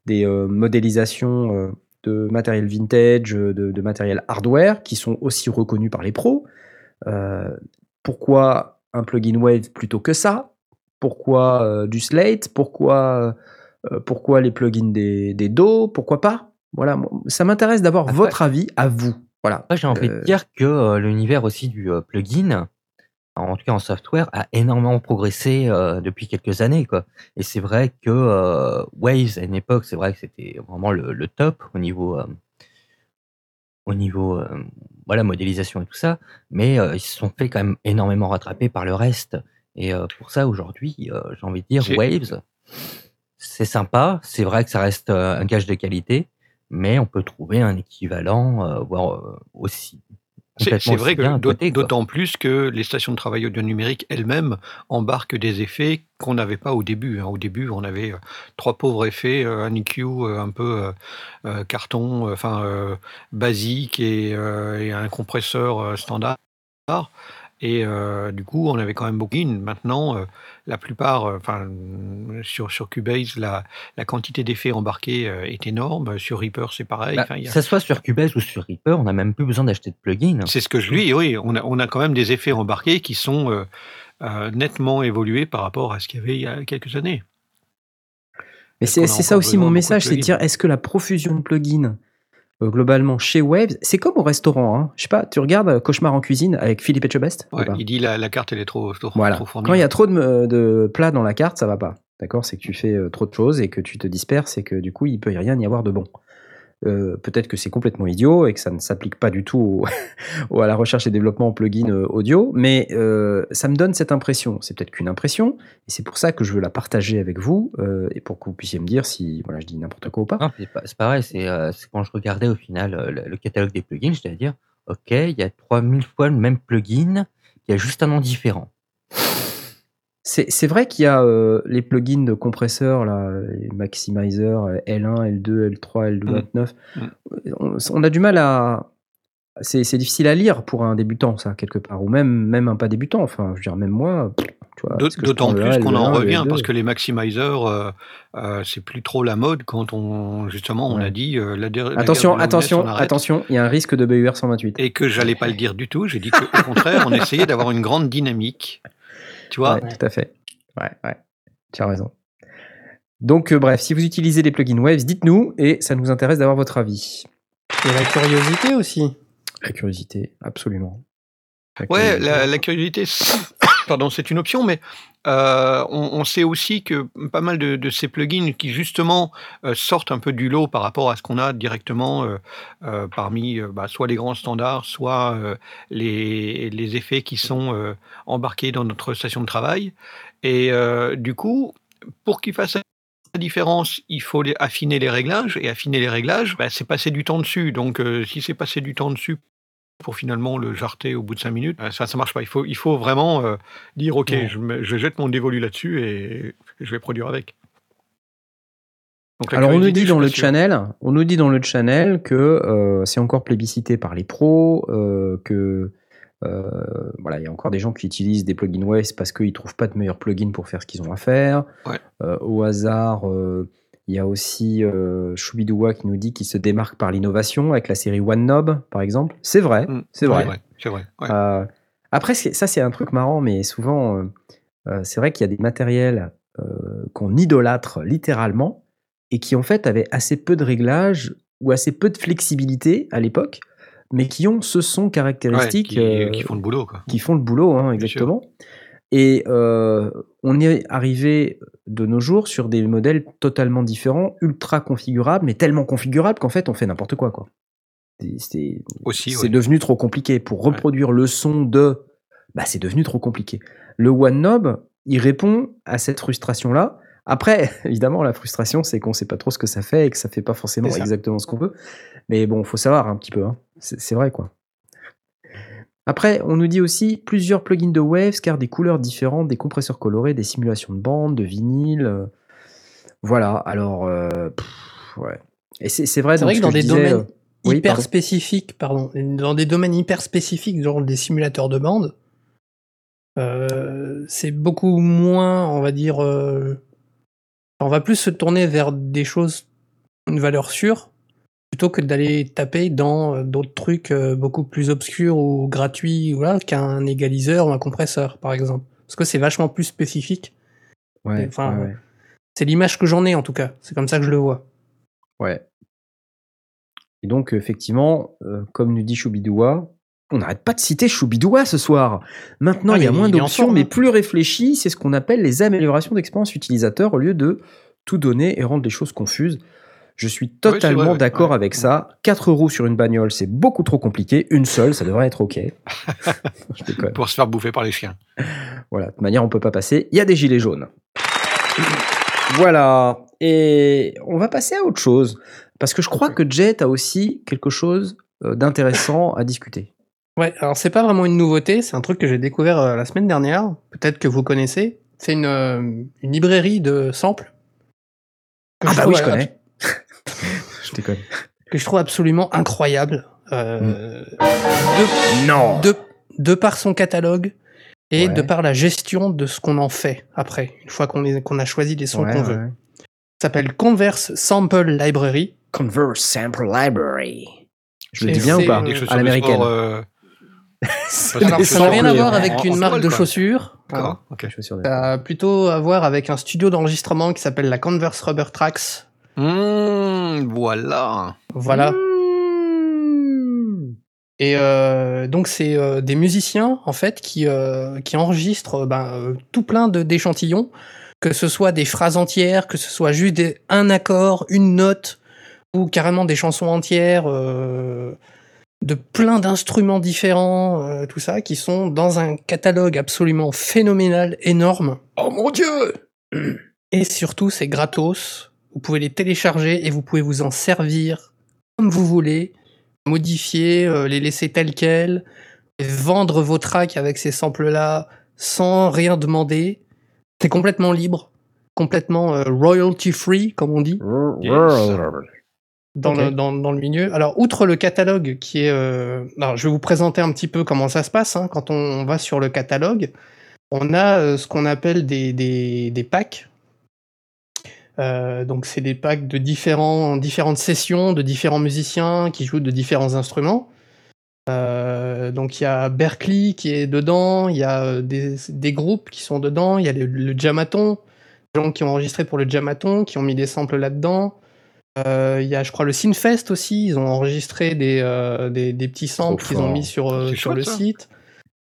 des modélisations de matériel vintage, de, de, matériel hardware, qui sont aussi reconnus par les pros. pourquoi un plugin Wave plutôt que ça? Pourquoi du Slate? Pourquoi, pourquoi les plugins des, des Do? Pourquoi pas? Voilà, ça m'intéresse d'avoir votre avis à vous. Voilà. j'ai envie de euh, dire que euh, l'univers aussi du euh, plugin, en tout cas en software, a énormément progressé depuis quelques années. Quoi. Et c'est vrai que Waves, à une époque, c'est vrai que c'était vraiment le, top au niveau, au niveau voilà, modélisation et tout ça. Mais ils se sont fait quand même énormément rattraper par le reste. Et pour ça, aujourd'hui, j'ai envie de dire, Waves, c'est sympa. C'est vrai que ça reste un gage de qualité mais on peut trouver un équivalent, euh, voire euh, aussi. C'est vrai que d'autant plus que les stations de travail audio numérique elles-mêmes embarquent des effets qu'on n'avait pas au début. Hein. Au début, on avait euh, trois pauvres effets, un EQ un peu carton, enfin basique et, et, un compresseur standard. Et du coup, on avait quand même beaucoup. Maintenant, la plupart, enfin, sur, sur Cubase, la, la quantité d'effets embarqués est énorme. Sur Reaper, c'est pareil. Bah, que ça soit sur Cubase ou sur Reaper, on n'a même plus besoin d'acheter de plugins. C'est ce que je dis, oui. On a, on a quand même des effets embarqués qui sont nettement évolués par rapport à ce qu'il y avait il y a quelques années. Mais c'est ça aussi mon message, c'est de dire est-ce que la profusion de plugins euh, globalement chez Waves, c'est comme au restaurant. Hein. Je sais pas, tu regardes euh, Cauchemar en cuisine avec Philippe Etchebest ouais, Il dit la, la carte elle est trop, trop, voilà. Quand il y a trop de, de, plats dans la carte, ça va pas. D'accord? C'est que tu fais euh, trop de choses et que tu te disperses et que du coup il peut y rien y avoir de bon. Euh, peut-être que c'est complètement idiot et que ça ne s'applique pas du tout à la recherche et développement en plugin euh, audio, mais euh, ça me donne cette impression. C'est peut-être qu'une impression, et c'est pour ça que je veux la partager avec vous, et pour que vous puissiez me dire si voilà, je dis n'importe quoi ou pas. c'est pareil, c'est quand je regardais au final le, catalogue des plugins, je à dire, ok, il y a 3000 fois le même plugin, il y a juste un nom différent. C'est vrai qu'il y a euh, les plugins de compresseurs, là, les maximizers L1, L2, L3, L29. On, a du mal à. C'est difficile à lire pour un débutant, ça, quelque part. Ou même, même un pas débutant. Enfin, je veux dire, même moi. D'autant plus qu'on en revient parce que les maximizers, euh, euh, c'est plus trop la mode quand on justement on a dit la, attention attention attention il y a un risque de BUR 128 et que j'allais pas le dire du tout j'ai dit qu'au contraire on essayait d'avoir une grande dynamique tu vois Tout à fait. Ouais, ouais. Tu as raison. Donc, euh, bref, si vous utilisez les plugins Waves, dites-nous et ça nous intéresse d'avoir votre avis. Et la curiosité aussi. La curiosité, absolument. ouais, la, curiosité, pardon, c'est une option, mais euh, on, sait aussi que pas mal de, ces plugins qui justement euh, sortent un peu du lot par rapport à ce qu'on a directement euh, parmi bah, soit les grands standards, soit les, effets qui sont embarqués dans notre station de travail. Et du coup, pour qu'ils fassent la différence, il faut affiner les réglages, et affiner les réglages, bah, c'est passer du temps dessus. Donc si c'est passer du temps dessus pour finalement le jarter au bout de 5 minutes, euh, ça ne marche pas. Il faut, il faut vraiment euh, dire ok, je, jette mon dévolu là-dessus et je vais produire avec. Alors on nous dit dans le channel, on nous dit dans le channel que euh, c'est encore plébiscité par les pros, que voilà, il y a encore des gens qui utilisent des plugins Waves parce qu'ils trouvent pas de meilleurs plugins pour faire ce qu'ils ont à faire. au hasard, il y a aussi euh, Choubidoua qui nous dit qu'il se démarque par l'innovation avec la série One Knob, par exemple. C'est vrai, mm. c'est vrai. c'est vrai euh, après, ça, c'est un truc marrant, mais souvent, euh, c'est vrai qu'il y a des matériels qu'on idolâtre littéralement et qui, en fait, avaient assez peu de réglages ou assez peu de flexibilité à l'époque, mais qui ont ce son caractéristique. qui, font le boulot, quoi. Qui font le boulot, hein, exactement. Et on est arrivé de nos jours sur des modèles totalement différents, ultra configurables, mais tellement configurables qu'en fait on fait n'importe quoi. quoi. C'est devenu trop compliqué. Pour reproduire le son de, bah, c'est devenu trop compliqué. Le One Knob, il répond à cette frustration-là. Après, évidemment, la frustration, c'est qu'on ne sait pas trop ce que ça fait et que ça fait pas forcément exactement ce qu'on veut. Mais bon, faut savoir un petit peu. Hein. C'est vrai, quoi. Après, on nous dit aussi plusieurs plugins de Waves, car des couleurs différentes, des compresseurs colorés, des simulations de bandes, de vinyle. Euh, voilà, alors, euh, ouais. Et c'est vrai, vrai que dans des domaines euh, hyper spécifiques, pardon, dans des domaines hyper spécifiques, genre des simulateurs de bandes, c'est beaucoup moins, on va dire, on va plus se tourner vers des choses, une valeur sûre, plutôt que d'aller taper dans euh, d'autres trucs euh, beaucoup plus obscurs ou gratuits voilà, qu'un égaliseur ou un compresseur, par exemple. Parce que c'est vachement plus spécifique. Ouais, enfin, C'est l'image que j'en ai, en tout cas. C'est comme ça que je le vois. Ouais. Et donc, effectivement, euh, comme nous dit Choubidoua, on n'arrête pas de citer Choubidoua ce soir. Maintenant, ah, il y a moins d'options, mais plus réfléchies. C'est ce qu'on appelle les améliorations d'expérience utilisateur au lieu de tout donner et rendre les choses confuses. Je suis totalement d'accord avec ça. 4 roues sur une bagnole, c'est beaucoup trop compliqué. Une seule, ça devrait être OK. Pour se faire bouffer par les chiens. Voilà, de toute manière, on peut pas passer. Il y a des gilets jaunes. Voilà. Et on va passer à autre chose. Parce que je crois que Jet a aussi quelque chose euh, d'intéressant à discuter. Ouais, alors c'est pas vraiment une nouveauté, c'est un truc que j'ai découvert euh, la semaine dernière. Peut-être que vous connaissez. C'est une, euh, une librairie de samples. Ah bah oui, je connais. je déconne. Que je trouve absolument incroyable. Euh, de, non. De, par son catalogue et de par la gestion de ce qu'on en fait après, une fois qu'on a choisi les sons qu'on veut. Ça s'appelle Converse Sample Library. Converse Sample Library. Je le dis bien ou pas? À l'américaine. Euh... ça n'a rien à voir avec une marque de chaussures. Ah, ça a plutôt à voir avec un studio d'enregistrement qui s'appelle la Converse Rubber Tracks Mmh, voilà. Voilà. Mmh. Et euh, donc c'est euh, des musiciens en fait qui, euh, qui enregistrent ben, tout plein d'échantillons, que ce soit des phrases entières, que ce soit juste un accord, une note ou carrément des chansons entières de plein d'instruments différents, tout ça, qui sont dans un catalogue absolument phénoménal, énorme. Oh mon dieu Et surtout, c'est gratos. Vous pouvez les télécharger et vous pouvez vous en servir comme vous voulez, modifier, les laisser tels quels, vendre vos tracks avec ces samples-là sans rien demander. C'est complètement libre, complètement euh, royalty free, comme on dit. Dans, le, dans, dans, le milieu. Alors, outre le catalogue qui est... Euh... Alors, je vais vous présenter un petit peu comment ça se passe. Hein. Quand on, va sur le catalogue, on a euh, ce qu'on appelle des, des, des packs. Euh, donc, c'est des packs de différents, différentes sessions, de différents musiciens qui jouent de différents instruments. Euh, donc il y a Berkeley qui est dedans, il y a euh, des, des, groupes qui sont dedans, il y a le, le, Jamaton, des gens qui ont enregistré pour le Jamaton, qui ont mis des samples là-dedans. Euh, il y a, je crois, le Sinfest aussi, ils ont enregistré des, euh, des, des, petits samples qu'ils ont mis sur, euh, sur le site.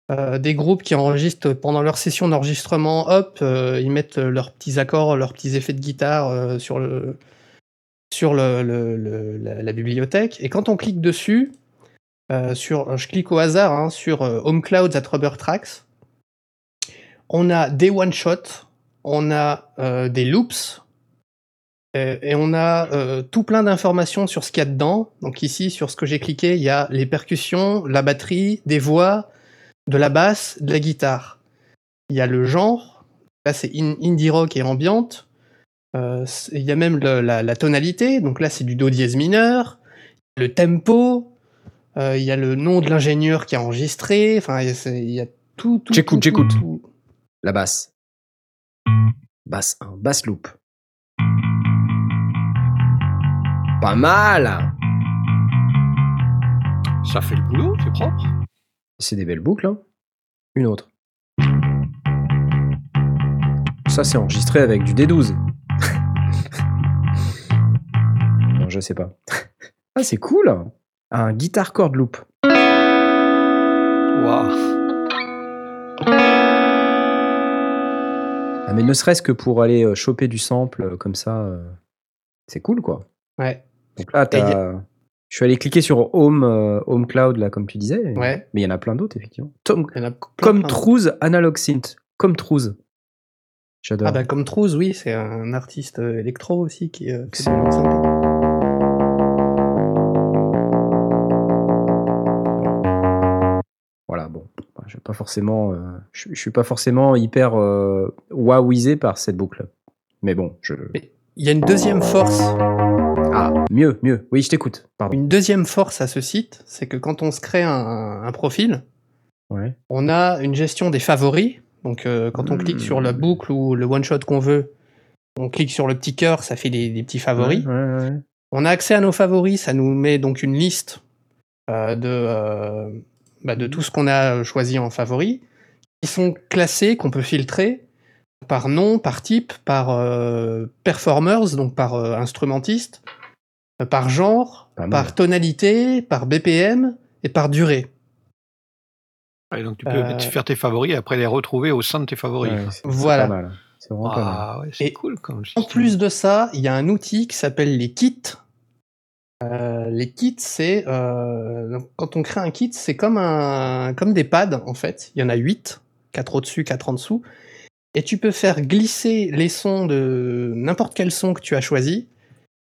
Des groupes qui enregistrent pendant leur session d'enregistrement, hop, ils mettent leurs petits accords, leurs petits effets de guitare sur, le, sur le, la, bibliothèque. Et quand on clique dessus, euh, sur, je clique au hasard hein, sur euh, Home Clouds at Rubber Tracks. On a des one-shots, on a euh, des loops, et, on a tout plein d'informations sur ce qu'il y a dedans. Donc ici, sur ce que j'ai cliqué, il y a les percussions, la batterie, des voix, de la basse, de la guitare. Il y a le genre, là c'est indie rock et ambiante. il y a même la, la, tonalité, donc là c'est du do dièse mineur. Le tempo, euh, il y a le nom de l'ingénieur qui a enregistré. Enfin, il y, a tout. tout j'écoute, j'écoute. La basse. Basse 1, basse loop. Pas mal Ça fait le boulot, c'est propre. C'est des belles boucles, hein. Une autre. Ça, c'est enregistré avec du D12. non, je sais pas. ah, c'est cool un guitar chord loop. Waouh. Ah, mais ne serait-ce que pour aller euh, choper du sample euh, comme ça, euh, c'est cool quoi. Ouais. Donc là, je suis allé cliquer sur Home, Home Cloud, là, comme tu disais. Ouais. Mais il y en a plein d'autres, effectivement. Tom, comme Trouze Analog Synth. Comme Trouze. J'adore. Ah bah comme Trouze, oui, c'est un artiste électro aussi qui, qui je pas forcément, euh, je, suis pas forcément hyper euh, wowisé par cette boucle. Mais bon, je. Il y a une deuxième force. Ah, mieux, mieux. Oui, je t'écoute. Une deuxième force à ce site, c'est que quand on se crée un, profil, on a une gestion des favoris. Donc, euh, quand on clique sur la hmm. boucle ou le one shot qu'on veut, on clique sur le petit cœur, ça fait des, petits favoris. on a accès à nos favoris, ça nous met donc une liste de bah, de tout ce qu'on a choisi en favori, qui sont classés, qu'on peut filtrer par nom, par type, par euh, performers, donc par euh, instrumentiste, euh, par genre, par tonalité, par BPM et par durée. donc tu peux faire tes favoris et après les retrouver au sein de tes favoris. voilà. C'est vraiment pas mal. c'est cool. en plus de ça, il y a un outil qui s'appelle les kits, euh, les kits, c'est euh, quand on crée un kit, c'est comme un comme des pads en fait. Il y en a 8, 4 au-dessus, 4 en dessous. Et tu peux faire glisser les sons de n'importe quel son que tu as choisi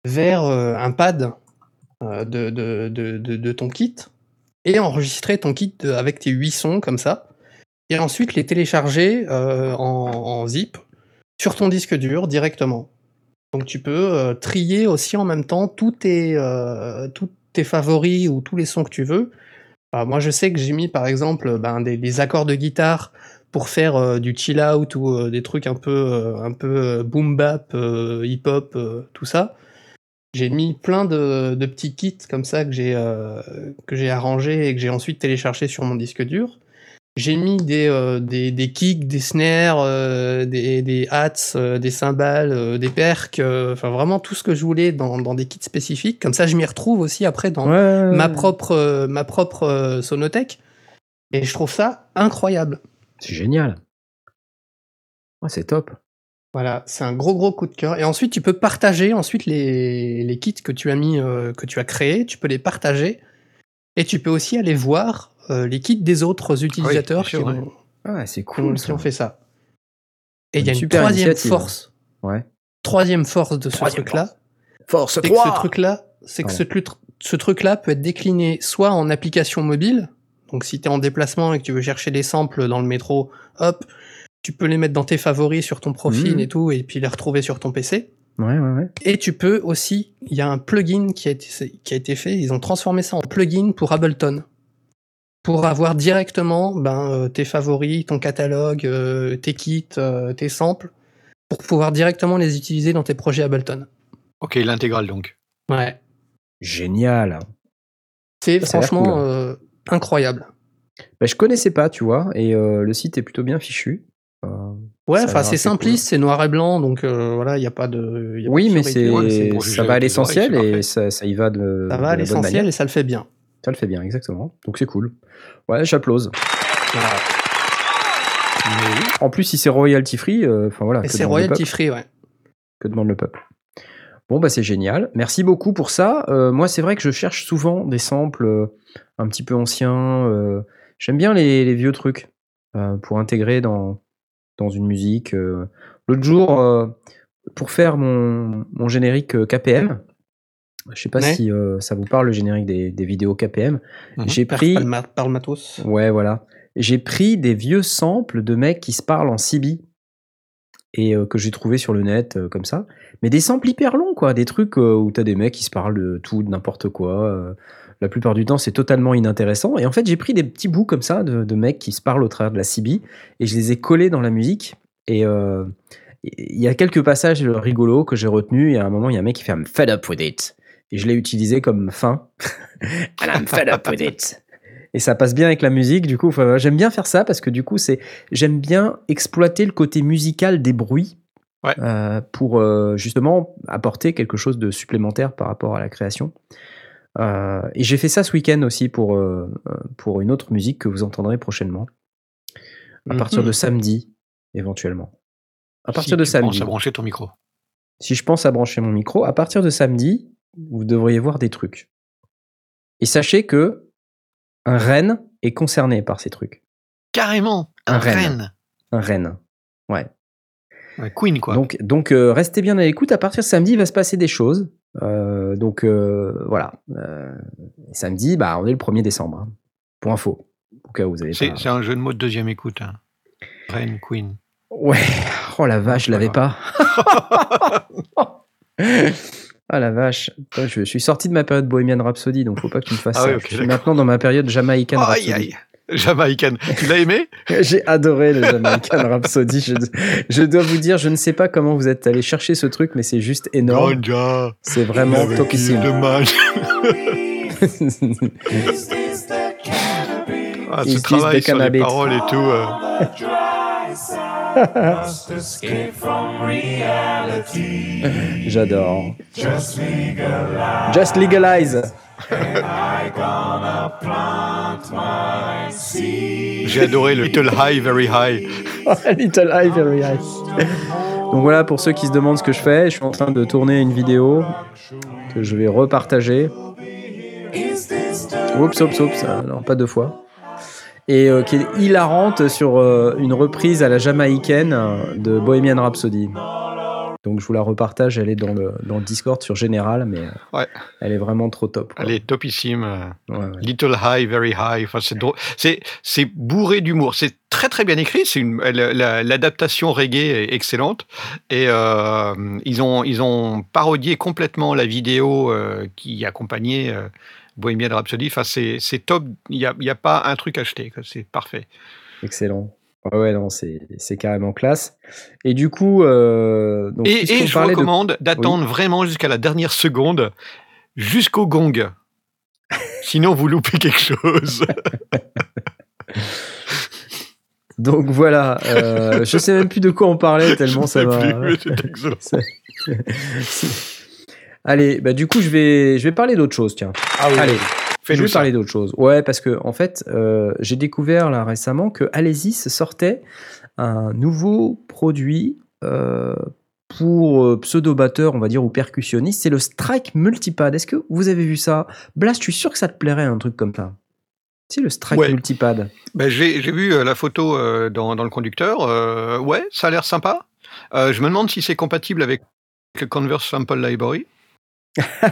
vers euh, un pad de, de, ton kit et enregistrer ton kit avec tes 8 sons comme ça. Et ensuite les télécharger en, zip sur ton disque dur directement. Donc tu peux euh, trier aussi en même temps tous tes, euh, favoris ou tous les sons que tu veux. Euh, moi je sais que j'ai mis par exemple ben, des, accords de guitare pour faire du chill out ou des trucs un peu, un peu boom bap, hip hop, tout ça. J'ai mis plein de, de, petits kits comme ça que j'ai que j'ai arrangé et que j'ai ensuite téléchargé sur mon disque dur. J'ai mis des, euh, des, des, kicks, des snares, euh, des, des hats, euh, des cymbales, des percs, enfin vraiment tout ce que je voulais dans, dans des kits spécifiques. Comme ça, je m'y retrouve aussi après dans ma propre, ma propre sonothèque. Et je trouve ça incroyable. C'est génial. c'est top. Voilà, c'est un gros gros coup de cœur. Et ensuite, tu peux partager ensuite les, les kits que tu as mis, euh, que tu as créés, tu peux les partager. Et tu peux aussi aller voir euh, les kits des autres utilisateurs qui, ont, ah, c'est cool, qui ont fait ça. Et il y a une troisième force. Ouais. Troisième force de ce truc-là. Force 3 Ce truc-là, c'est que ce, ce truc-là peut être décliné soit en application mobile. Donc si tu es en déplacement et que tu veux chercher des samples dans le métro, hop, tu peux les mettre dans tes favoris sur ton profil mmh. et tout, et puis les retrouver sur ton PC. Ouais, ouais, ouais. Et tu peux aussi, il y a un plugin qui a, été, qui a été fait, ils ont transformé ça en plugin pour Ableton. Pour avoir directement ben, euh, tes favoris, ton catalogue, euh, tes kits, euh, tes samples, pour pouvoir directement les utiliser dans tes projets Ableton. Ok, l'intégrale donc. Ouais. Génial. C'est franchement incroyable. Bah, je connaissais pas, tu vois, et le site est plutôt bien fichu. Euh, ouais, enfin c'est simpliste, c'est noir et blanc, donc euh, voilà, il n'y a pas de. oui, mais c'est ça va à l'essentiel et ça, y va de. Ça va à l'essentiel et ça le fait bien. Ça le fait bien, exactement. Donc c'est cool. Ouais, j'applause. En plus, si c'est royalty free, euh, enfin voilà. c'est royalty free, ouais. Que demande le peuple Bon, bah c'est génial. Merci beaucoup pour ça. moi, c'est vrai que je cherche souvent des samples un petit peu anciens. J'aime bien les, vieux trucs pour intégrer dans, dans une musique. Euh. L'autre jour, euh, pour faire mon, mon générique euh, KPM, je sais pas si ça vous parle le générique des, des vidéos KPM. Mhm. J'ai pris. Par, le matos. Ouais, voilà. J'ai pris des vieux samples de mecs qui se parlent en CB et que j'ai trouvé sur le net comme ça. Mais des samples hyper longs, quoi. Des trucs où t'as des mecs qui se parlent de tout, de n'importe quoi. La plupart du temps, c'est totalement inintéressant. Et en fait, j'ai pris des petits bouts comme ça de, de, mecs qui se parlent au travers de la CB et je les ai collés dans la musique. Et il y a quelques passages rigolos que j'ai retenus. Et à un moment, il y a un mec qui fait I'm fed up with it. Et je l'ai utilisé comme fin. And I'm fed up with it. Et ça passe bien avec la musique, du coup. J'aime bien faire ça parce que du coup, c'est j'aime bien exploiter le côté musical des bruits euh, pour euh, justement apporter quelque chose de supplémentaire par rapport à la création. Euh, et j'ai fait ça ce week-end aussi pour, pour une autre musique que vous entendrez prochainement. À partir de mhm. samedi, éventuellement. À partir de samedi. À brancher ton micro. Si je pense à brancher mon micro, à partir de samedi, vous devriez voir des trucs. Et sachez que un renne est concerné par ces trucs. Carrément, un, renne. Un renne, ouais. Un queen, quoi. Donc, donc euh, restez bien à l'écoute. À partir de samedi, il va se passer des choses. Euh, donc euh, voilà. samedi, bah, on est le 1er décembre. Hein. pour info. Au cas où vous avez C'est un jeu de mots de deuxième écoute. Hein. Reine, queen. Ouais. Oh la vache, je l'avais pas. Ah la vache, je suis sorti de ma période Bohemian Rhapsody, donc faut pas que tu me fasses ah ça. je suis maintenant dans ma période Jamaican Rhapsody. Aïe, Jamaican, tu l'as aimé? J'ai adoré le Jamaican Rhapsody. Je, je, dois vous dire, je ne sais pas comment vous êtes allé chercher ce truc, mais c'est juste énorme. C'est vraiment topissime. ah, tu travailles sur les paroles et tout. Euh. J'adore. Just legalize. J'ai adoré le Little High, Very High. little High, Very High. Donc voilà, pour ceux qui se demandent ce que je fais, je suis en train de tourner une vidéo que je vais repartager. Oups, oups, oups, non, pas deux fois et euh, qui est hilarante sur euh, une reprise à la jamaïcaine de Bohemian Rhapsody. Donc je vous la repartage, elle est dans le, dans le Discord sur Général, mais euh, elle est vraiment trop top. Elle est topissime. Little High, Very High. Enfin, c'est bourré d'humour. C'est très très bien écrit. C'est l'adaptation reggae est excellente. Et ils, ont, ils ont parodié complètement la vidéo qui accompagnait Bohemian Rhapsody. Enfin, c'est top. Il n'y a, y a, pas un truc acheté. C'est parfait. Excellent. Ouais, non, c'est carrément classe. Et du coup. Euh, donc, et, je recommande d'attendre vraiment jusqu'à la dernière seconde, jusqu'au gong. Sinon, vous loupez quelque chose. donc voilà, euh, je sais même plus de quoi on parlait tellement ça va. Allez, bah du coup, je vais, je vais parler d'autre chose, tiens. Ah oui. Allez, je vais parler d'autre chose. Ouais, parce que en fait, euh, j'ai découvert là récemment que Alesis sortait un nouveau produit pour pseudo-batteur, on va dire, ou percussionniste, c'est le Strike Multipad. Est-ce que vous avez vu ça? Blast, je suis sûr que ça te plairait, un truc comme ça. C'est le Strike Multipad. Ben, j'ai vu la photo dans, dans, le conducteur. ouais, ça a l'air sympa. je me demande si c'est compatible avec le Converse Sample Library.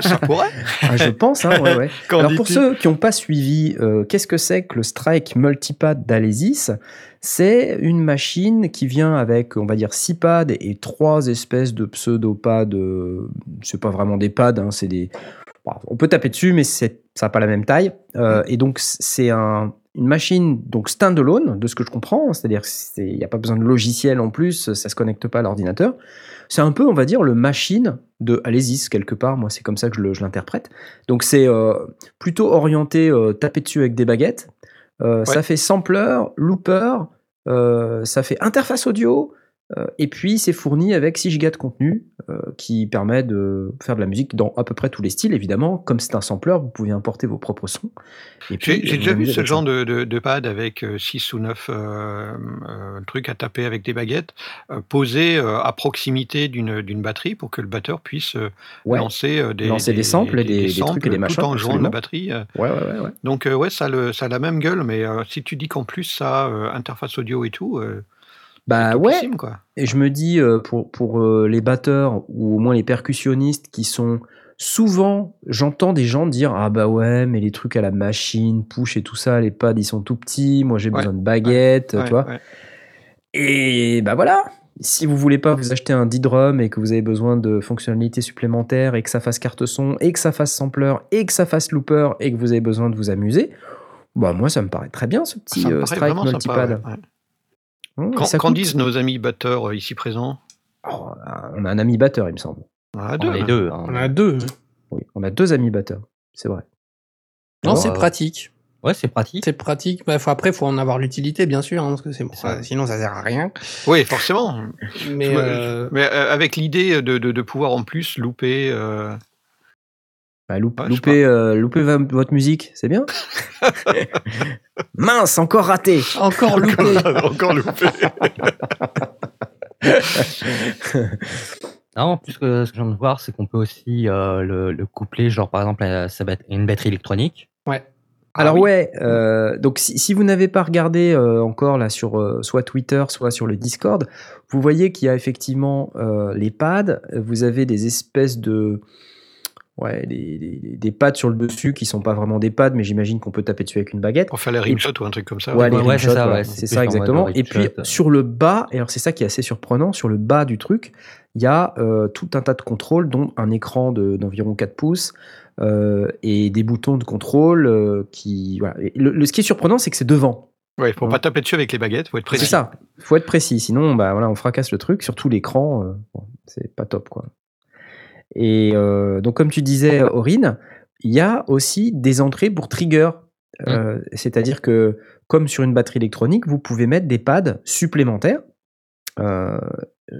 Ça pourrait. Ah, je pense, hein, ouais, ouais. Alors pour ceux qui n'ont pas suivi, euh, qu'est-ce que c'est que le Strike Multipad d'Alesis? C'est une machine qui vient avec, on va dire, six pads et trois espèces de pseudo-pads. Euh, c'est pas vraiment des pads, hein, c'est des. on peut taper dessus, mais ça n'a pas la même taille. Euh, et donc c'est un, une machine donc standalone, de ce que je comprends, c'est-à-dire qu'il n'y a pas besoin de logiciel en plus, ça se connecte pas à l'ordinateur. C'est un peu, on va dire, le machine de Alésis, quelque part. Moi, c'est comme ça que je l'interprète. Donc, c'est euh, plutôt orienté euh, taper dessus avec des baguettes. Euh, ça fait sampler, looper, ça fait interface audio, et puis, c'est fourni avec 6 Go de contenu euh, qui permet de faire de la musique dans à peu près tous les styles. Évidemment, comme c'est un sampler, vous pouvez importer vos propres sons. J'ai déjà vu ce genre de, de, pad avec 6 euh, ou 9 trucs à taper avec des baguettes posés à proximité d'une batterie pour que le batteur puisse lancer, des, lancer des, samples, des, des, trucs et des machins. Tout en jouant la batterie. Ouais, ouais, ouais, Donc, ouais, ça, le, ça a la même gueule, mais si tu dis qu'en plus ça interface audio et tout. Bah ouais. Et je me dis, euh, pour, pour euh, les batteurs ou au moins les percussionnistes qui sont souvent, j'entends des gens dire Ah bah ouais, mais les trucs à la machine, push et tout ça, les pads ils sont tout petits, moi j'ai besoin de baguettes, tu vois. Et bah voilà, si vous voulez pas vous acheter un D-drum et que vous avez besoin de fonctionnalités supplémentaires et que ça fasse carte son et que ça fasse sampler et que ça fasse looper et que vous avez besoin de vous amuser, bah moi ça me paraît très bien ce petit euh, strike multipad. Mmh, Qu'en disent nos amis batteurs euh, ici présents? Oh, On a un ami batteur, il me semble. On a deux. On a deux. Hein. On a deux. Oui, on a deux amis batteurs, c'est vrai. Non, c'est pratique. Ouais, c'est pratique. C'est pratique. Bah, après, il faut en avoir l'utilité, bien sûr, hein, parce que c'est sinon ça sert à rien. Oui, forcément. mais, euh, mais euh, avec l'idée de, de, de, pouvoir en plus louper. Bah, louper, euh, votre musique, c'est bien. Mince, encore raté. Encore loupé. encore loupé. non, en plus, ce que je viens de voir, c'est qu'on peut aussi euh, le, coupler, genre par exemple, à une batterie électronique. Ouais. Alors ah ouais, euh, donc si, vous n'avez pas regardé encore là sur soit Twitter, soit sur le Discord, vous voyez qu'il y a effectivement les pads, vous avez des espèces de ouais, des, des, pads sur le dessus qui sont pas vraiment des pads, mais j'imagine qu'on peut taper dessus avec une baguette. Pour faire les rimshots ou un truc comme ça. Ouais, ouais, c'est ça, c'est ça exactement. Et puis sur le bas, et alors c'est ça qui est assez surprenant, sur le bas du truc, il y a euh, tout un tas de contrôles, dont un écran d'environ 4 pouces. Euh, et des boutons de contrôle euh, qui. Voilà. Le, ce qui est surprenant, c'est que c'est devant. Ouais, faut pas taper dessus avec les baguettes, faut être précis. C'est ça, faut être précis, sinon bah voilà, on fracasse le truc, surtout l'écran, c'est pas top quoi. Et euh, donc, comme tu disais, Aurine, il y a aussi des entrées pour trigger. Mmh. Euh, c'est-à-dire que, comme sur une batterie électronique, vous pouvez mettre des pads supplémentaires euh,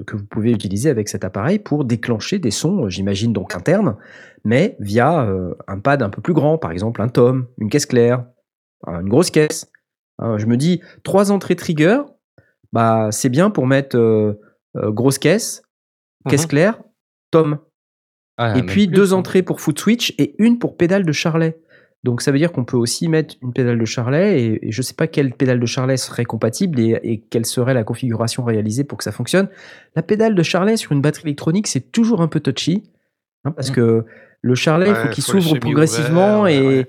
que vous pouvez utiliser avec cet appareil pour déclencher des sons, j'imagine donc internes, mais via un pad un peu plus grand, par exemple un tom, une caisse claire, une grosse caisse. je me dis, trois entrées trigger, bah, c'est bien pour mettre grosse caisse, caisse mmh claire, tom. Ah, et puis deux entrées pour foot switch et une pour pédale de charlet. Donc ça veut dire qu'on peut aussi mettre une pédale de charlet et, je ne sais pas quelle pédale de charlet serait compatible et, quelle serait la configuration réalisée pour que ça fonctionne. La pédale de charlet sur une batterie électronique, c'est toujours un peu touchy hein, parce mmh. que le charlet, il faut qu'il s'ouvre progressivement et,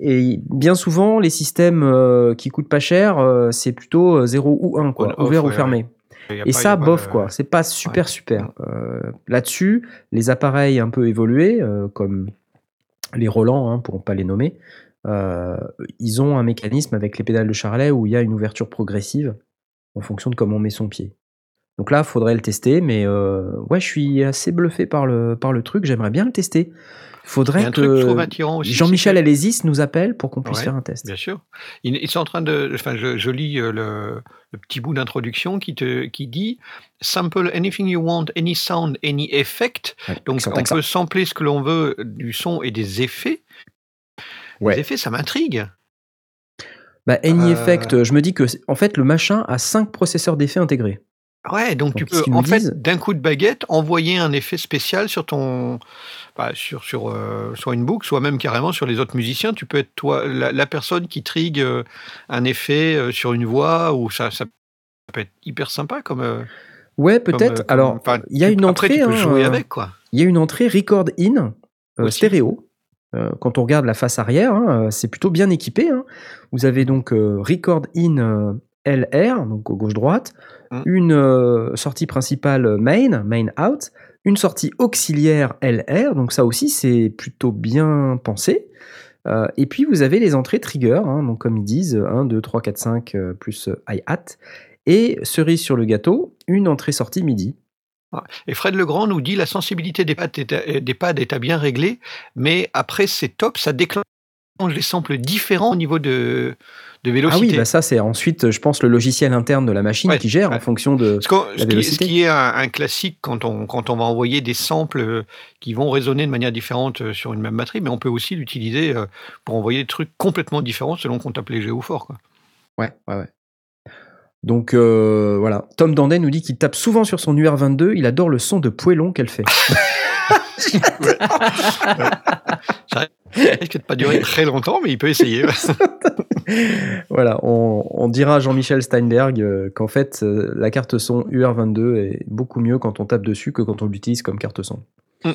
et bien souvent, les systèmes euh, qui coûtent pas cher, euh, c'est plutôt 0 euh, ou 1, quoi, ouvert ou fermé. Et ça, bof, quoi. C'est pas super, super. Euh, là-dessus, les appareils un peu évolués, euh, comme les Roland, hein, pour ne pas les nommer, euh, ils ont un mécanisme avec les pédales de charlet où il y a une ouverture progressive en fonction de comment on met son pied. Donc là, il faudrait le tester, mais ouais, je suis assez bluffé par le, par le truc. J'aimerais bien le tester faudrait que Jean-Michel Alésis nous appelle pour qu'on puisse faire un test. Bien sûr. Ils, sont en train de. Enfin, je, lis euh, le, petit bout d'introduction qui, te, qui dit Sample anything you want, any sound, any effect. Donc, on peut sampler ce que l'on veut du son et des effets. Les effets, ça m'intrigue. Bah, any euh. effect, je me dis que en fait, le machin a cinq processeurs d'effets intégrés. Ouais, donc tu peux, en fait, d'un coup de baguette, envoyer un effet spécial sur ton, bah, sur, sur euh, soit une boucle, soit même carrément sur les autres musiciens. Tu peux être toi, la, personne qui trigue euh, un effet euh, sur une voix, ou ça, ça peut être hyper sympa comme. ouais, peut-être. Alors, il y a une entrée. tu peux jouer avec, quoi. Il y a une entrée record in stéréo. quand on regarde la face arrière, hein, c'est plutôt bien équipé. Hein. Vous avez donc record in LR, donc gauche-droite, mmh. une euh, sortie principale main, main out, une sortie auxiliaire LR, donc ça aussi c'est plutôt bien pensé. Euh, et puis vous avez les entrées trigger, hein, donc comme ils disent, 1, 2, 3, 4, 5 plus hi-hat. Et cerise sur le gâteau, une entrée-sortie MIDI. Et Fred Legrand nous dit la sensibilité des pads, pads est bien réglée, mais après c'est top, ça déclenche des samples différents au niveau de, de vélocité. Ah oui, bah ça c'est ensuite, je pense, le logiciel interne de la machine qui gère en fonction de la vélocité. ce qui est un, classique quand on, quand on va envoyer des samples euh, qui vont résonner de manière différente euh, sur une même batterie, mais on peut aussi l'utiliser euh, pour envoyer des trucs complètement différents selon qu'on tape léger ou fort. Quoi. Ouais, ouais, ouais. Donc voilà, Tom Dandet nous dit qu'il tape souvent sur son UR22, il adore le son de poêlon qu'elle fait. Ça risque de pas durer très longtemps, mais il peut essayer. voilà, on, dira à Jean-Michel Steinberg euh, qu'en fait, euh, la carte son UR22 est beaucoup mieux quand on tape dessus que quand on l'utilise comme carte son. Mm.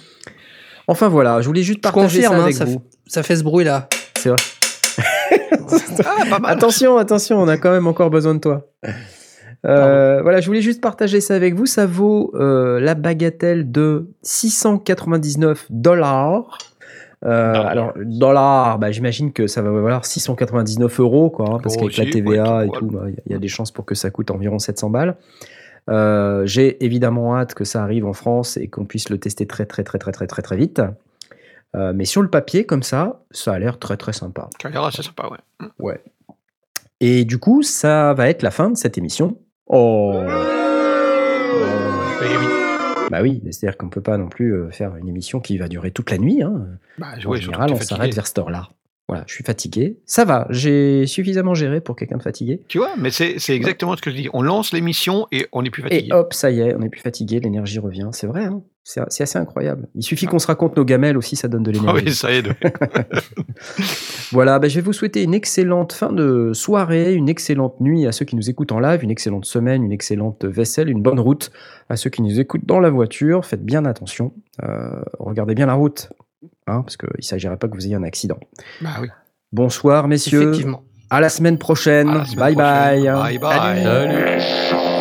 Enfin voilà, je voulais juste partager ça hein, avec vous. ça fait ce bruit-là. C'est vrai. Ah, attention, attention, on a quand même encore besoin de toi. Euh, voilà, je voulais juste partager ça avec vous. Ça vaut euh, la bagatelle de 699 dollars. Euh, alors, dollars, bah, j'imagine que ça va valoir 699 euros, quoi, hein, parce qu'avec la TVA et tout, bah, il y a des chances pour que ça coûte environ 700 balles. J'ai évidemment hâte que ça arrive en France et qu'on puisse le tester très, très, très, très, très, très, très vite. mais sur le papier, comme ça, ça a l'air très, très sympa. Ça a l'air assez sympa, ouais. Ouais. Et du coup, ça va être la fin de cette émission. Oh. Bah oui, c'est-à-dire qu'on peut pas non plus euh, faire une émission qui va durer toute la nuit. Hein. Bah, en général, on s'arrête vers cette heure-là. Voilà, je suis fatigué. Ça va, j'ai suffisamment géré pour quelqu'un de fatigué. Tu vois, mais c'est exactement ce que je dis. On lance l'émission et on n'est plus fatigué. Et hop, ça y est, on n'est plus fatigué, l'énergie revient. C'est vrai, hein c'est assez incroyable. Il suffit qu'on se raconte nos gamelles aussi, ça donne de l'énergie. oui, ça aide. voilà, bah, je vais vous souhaiter une excellente fin de soirée, une excellente nuit à ceux qui nous écoutent en live, une excellente semaine, une excellente vaisselle, une bonne route à ceux qui nous écoutent dans la voiture. Faites bien attention, euh, regardez bien la route, hein, parce qu'il ne s'agirait pas que vous ayez un accident. Bah oui. Bonsoir, messieurs. Effectivement. À la semaine prochaine. bye, bye bye. Bye bye. Thank you.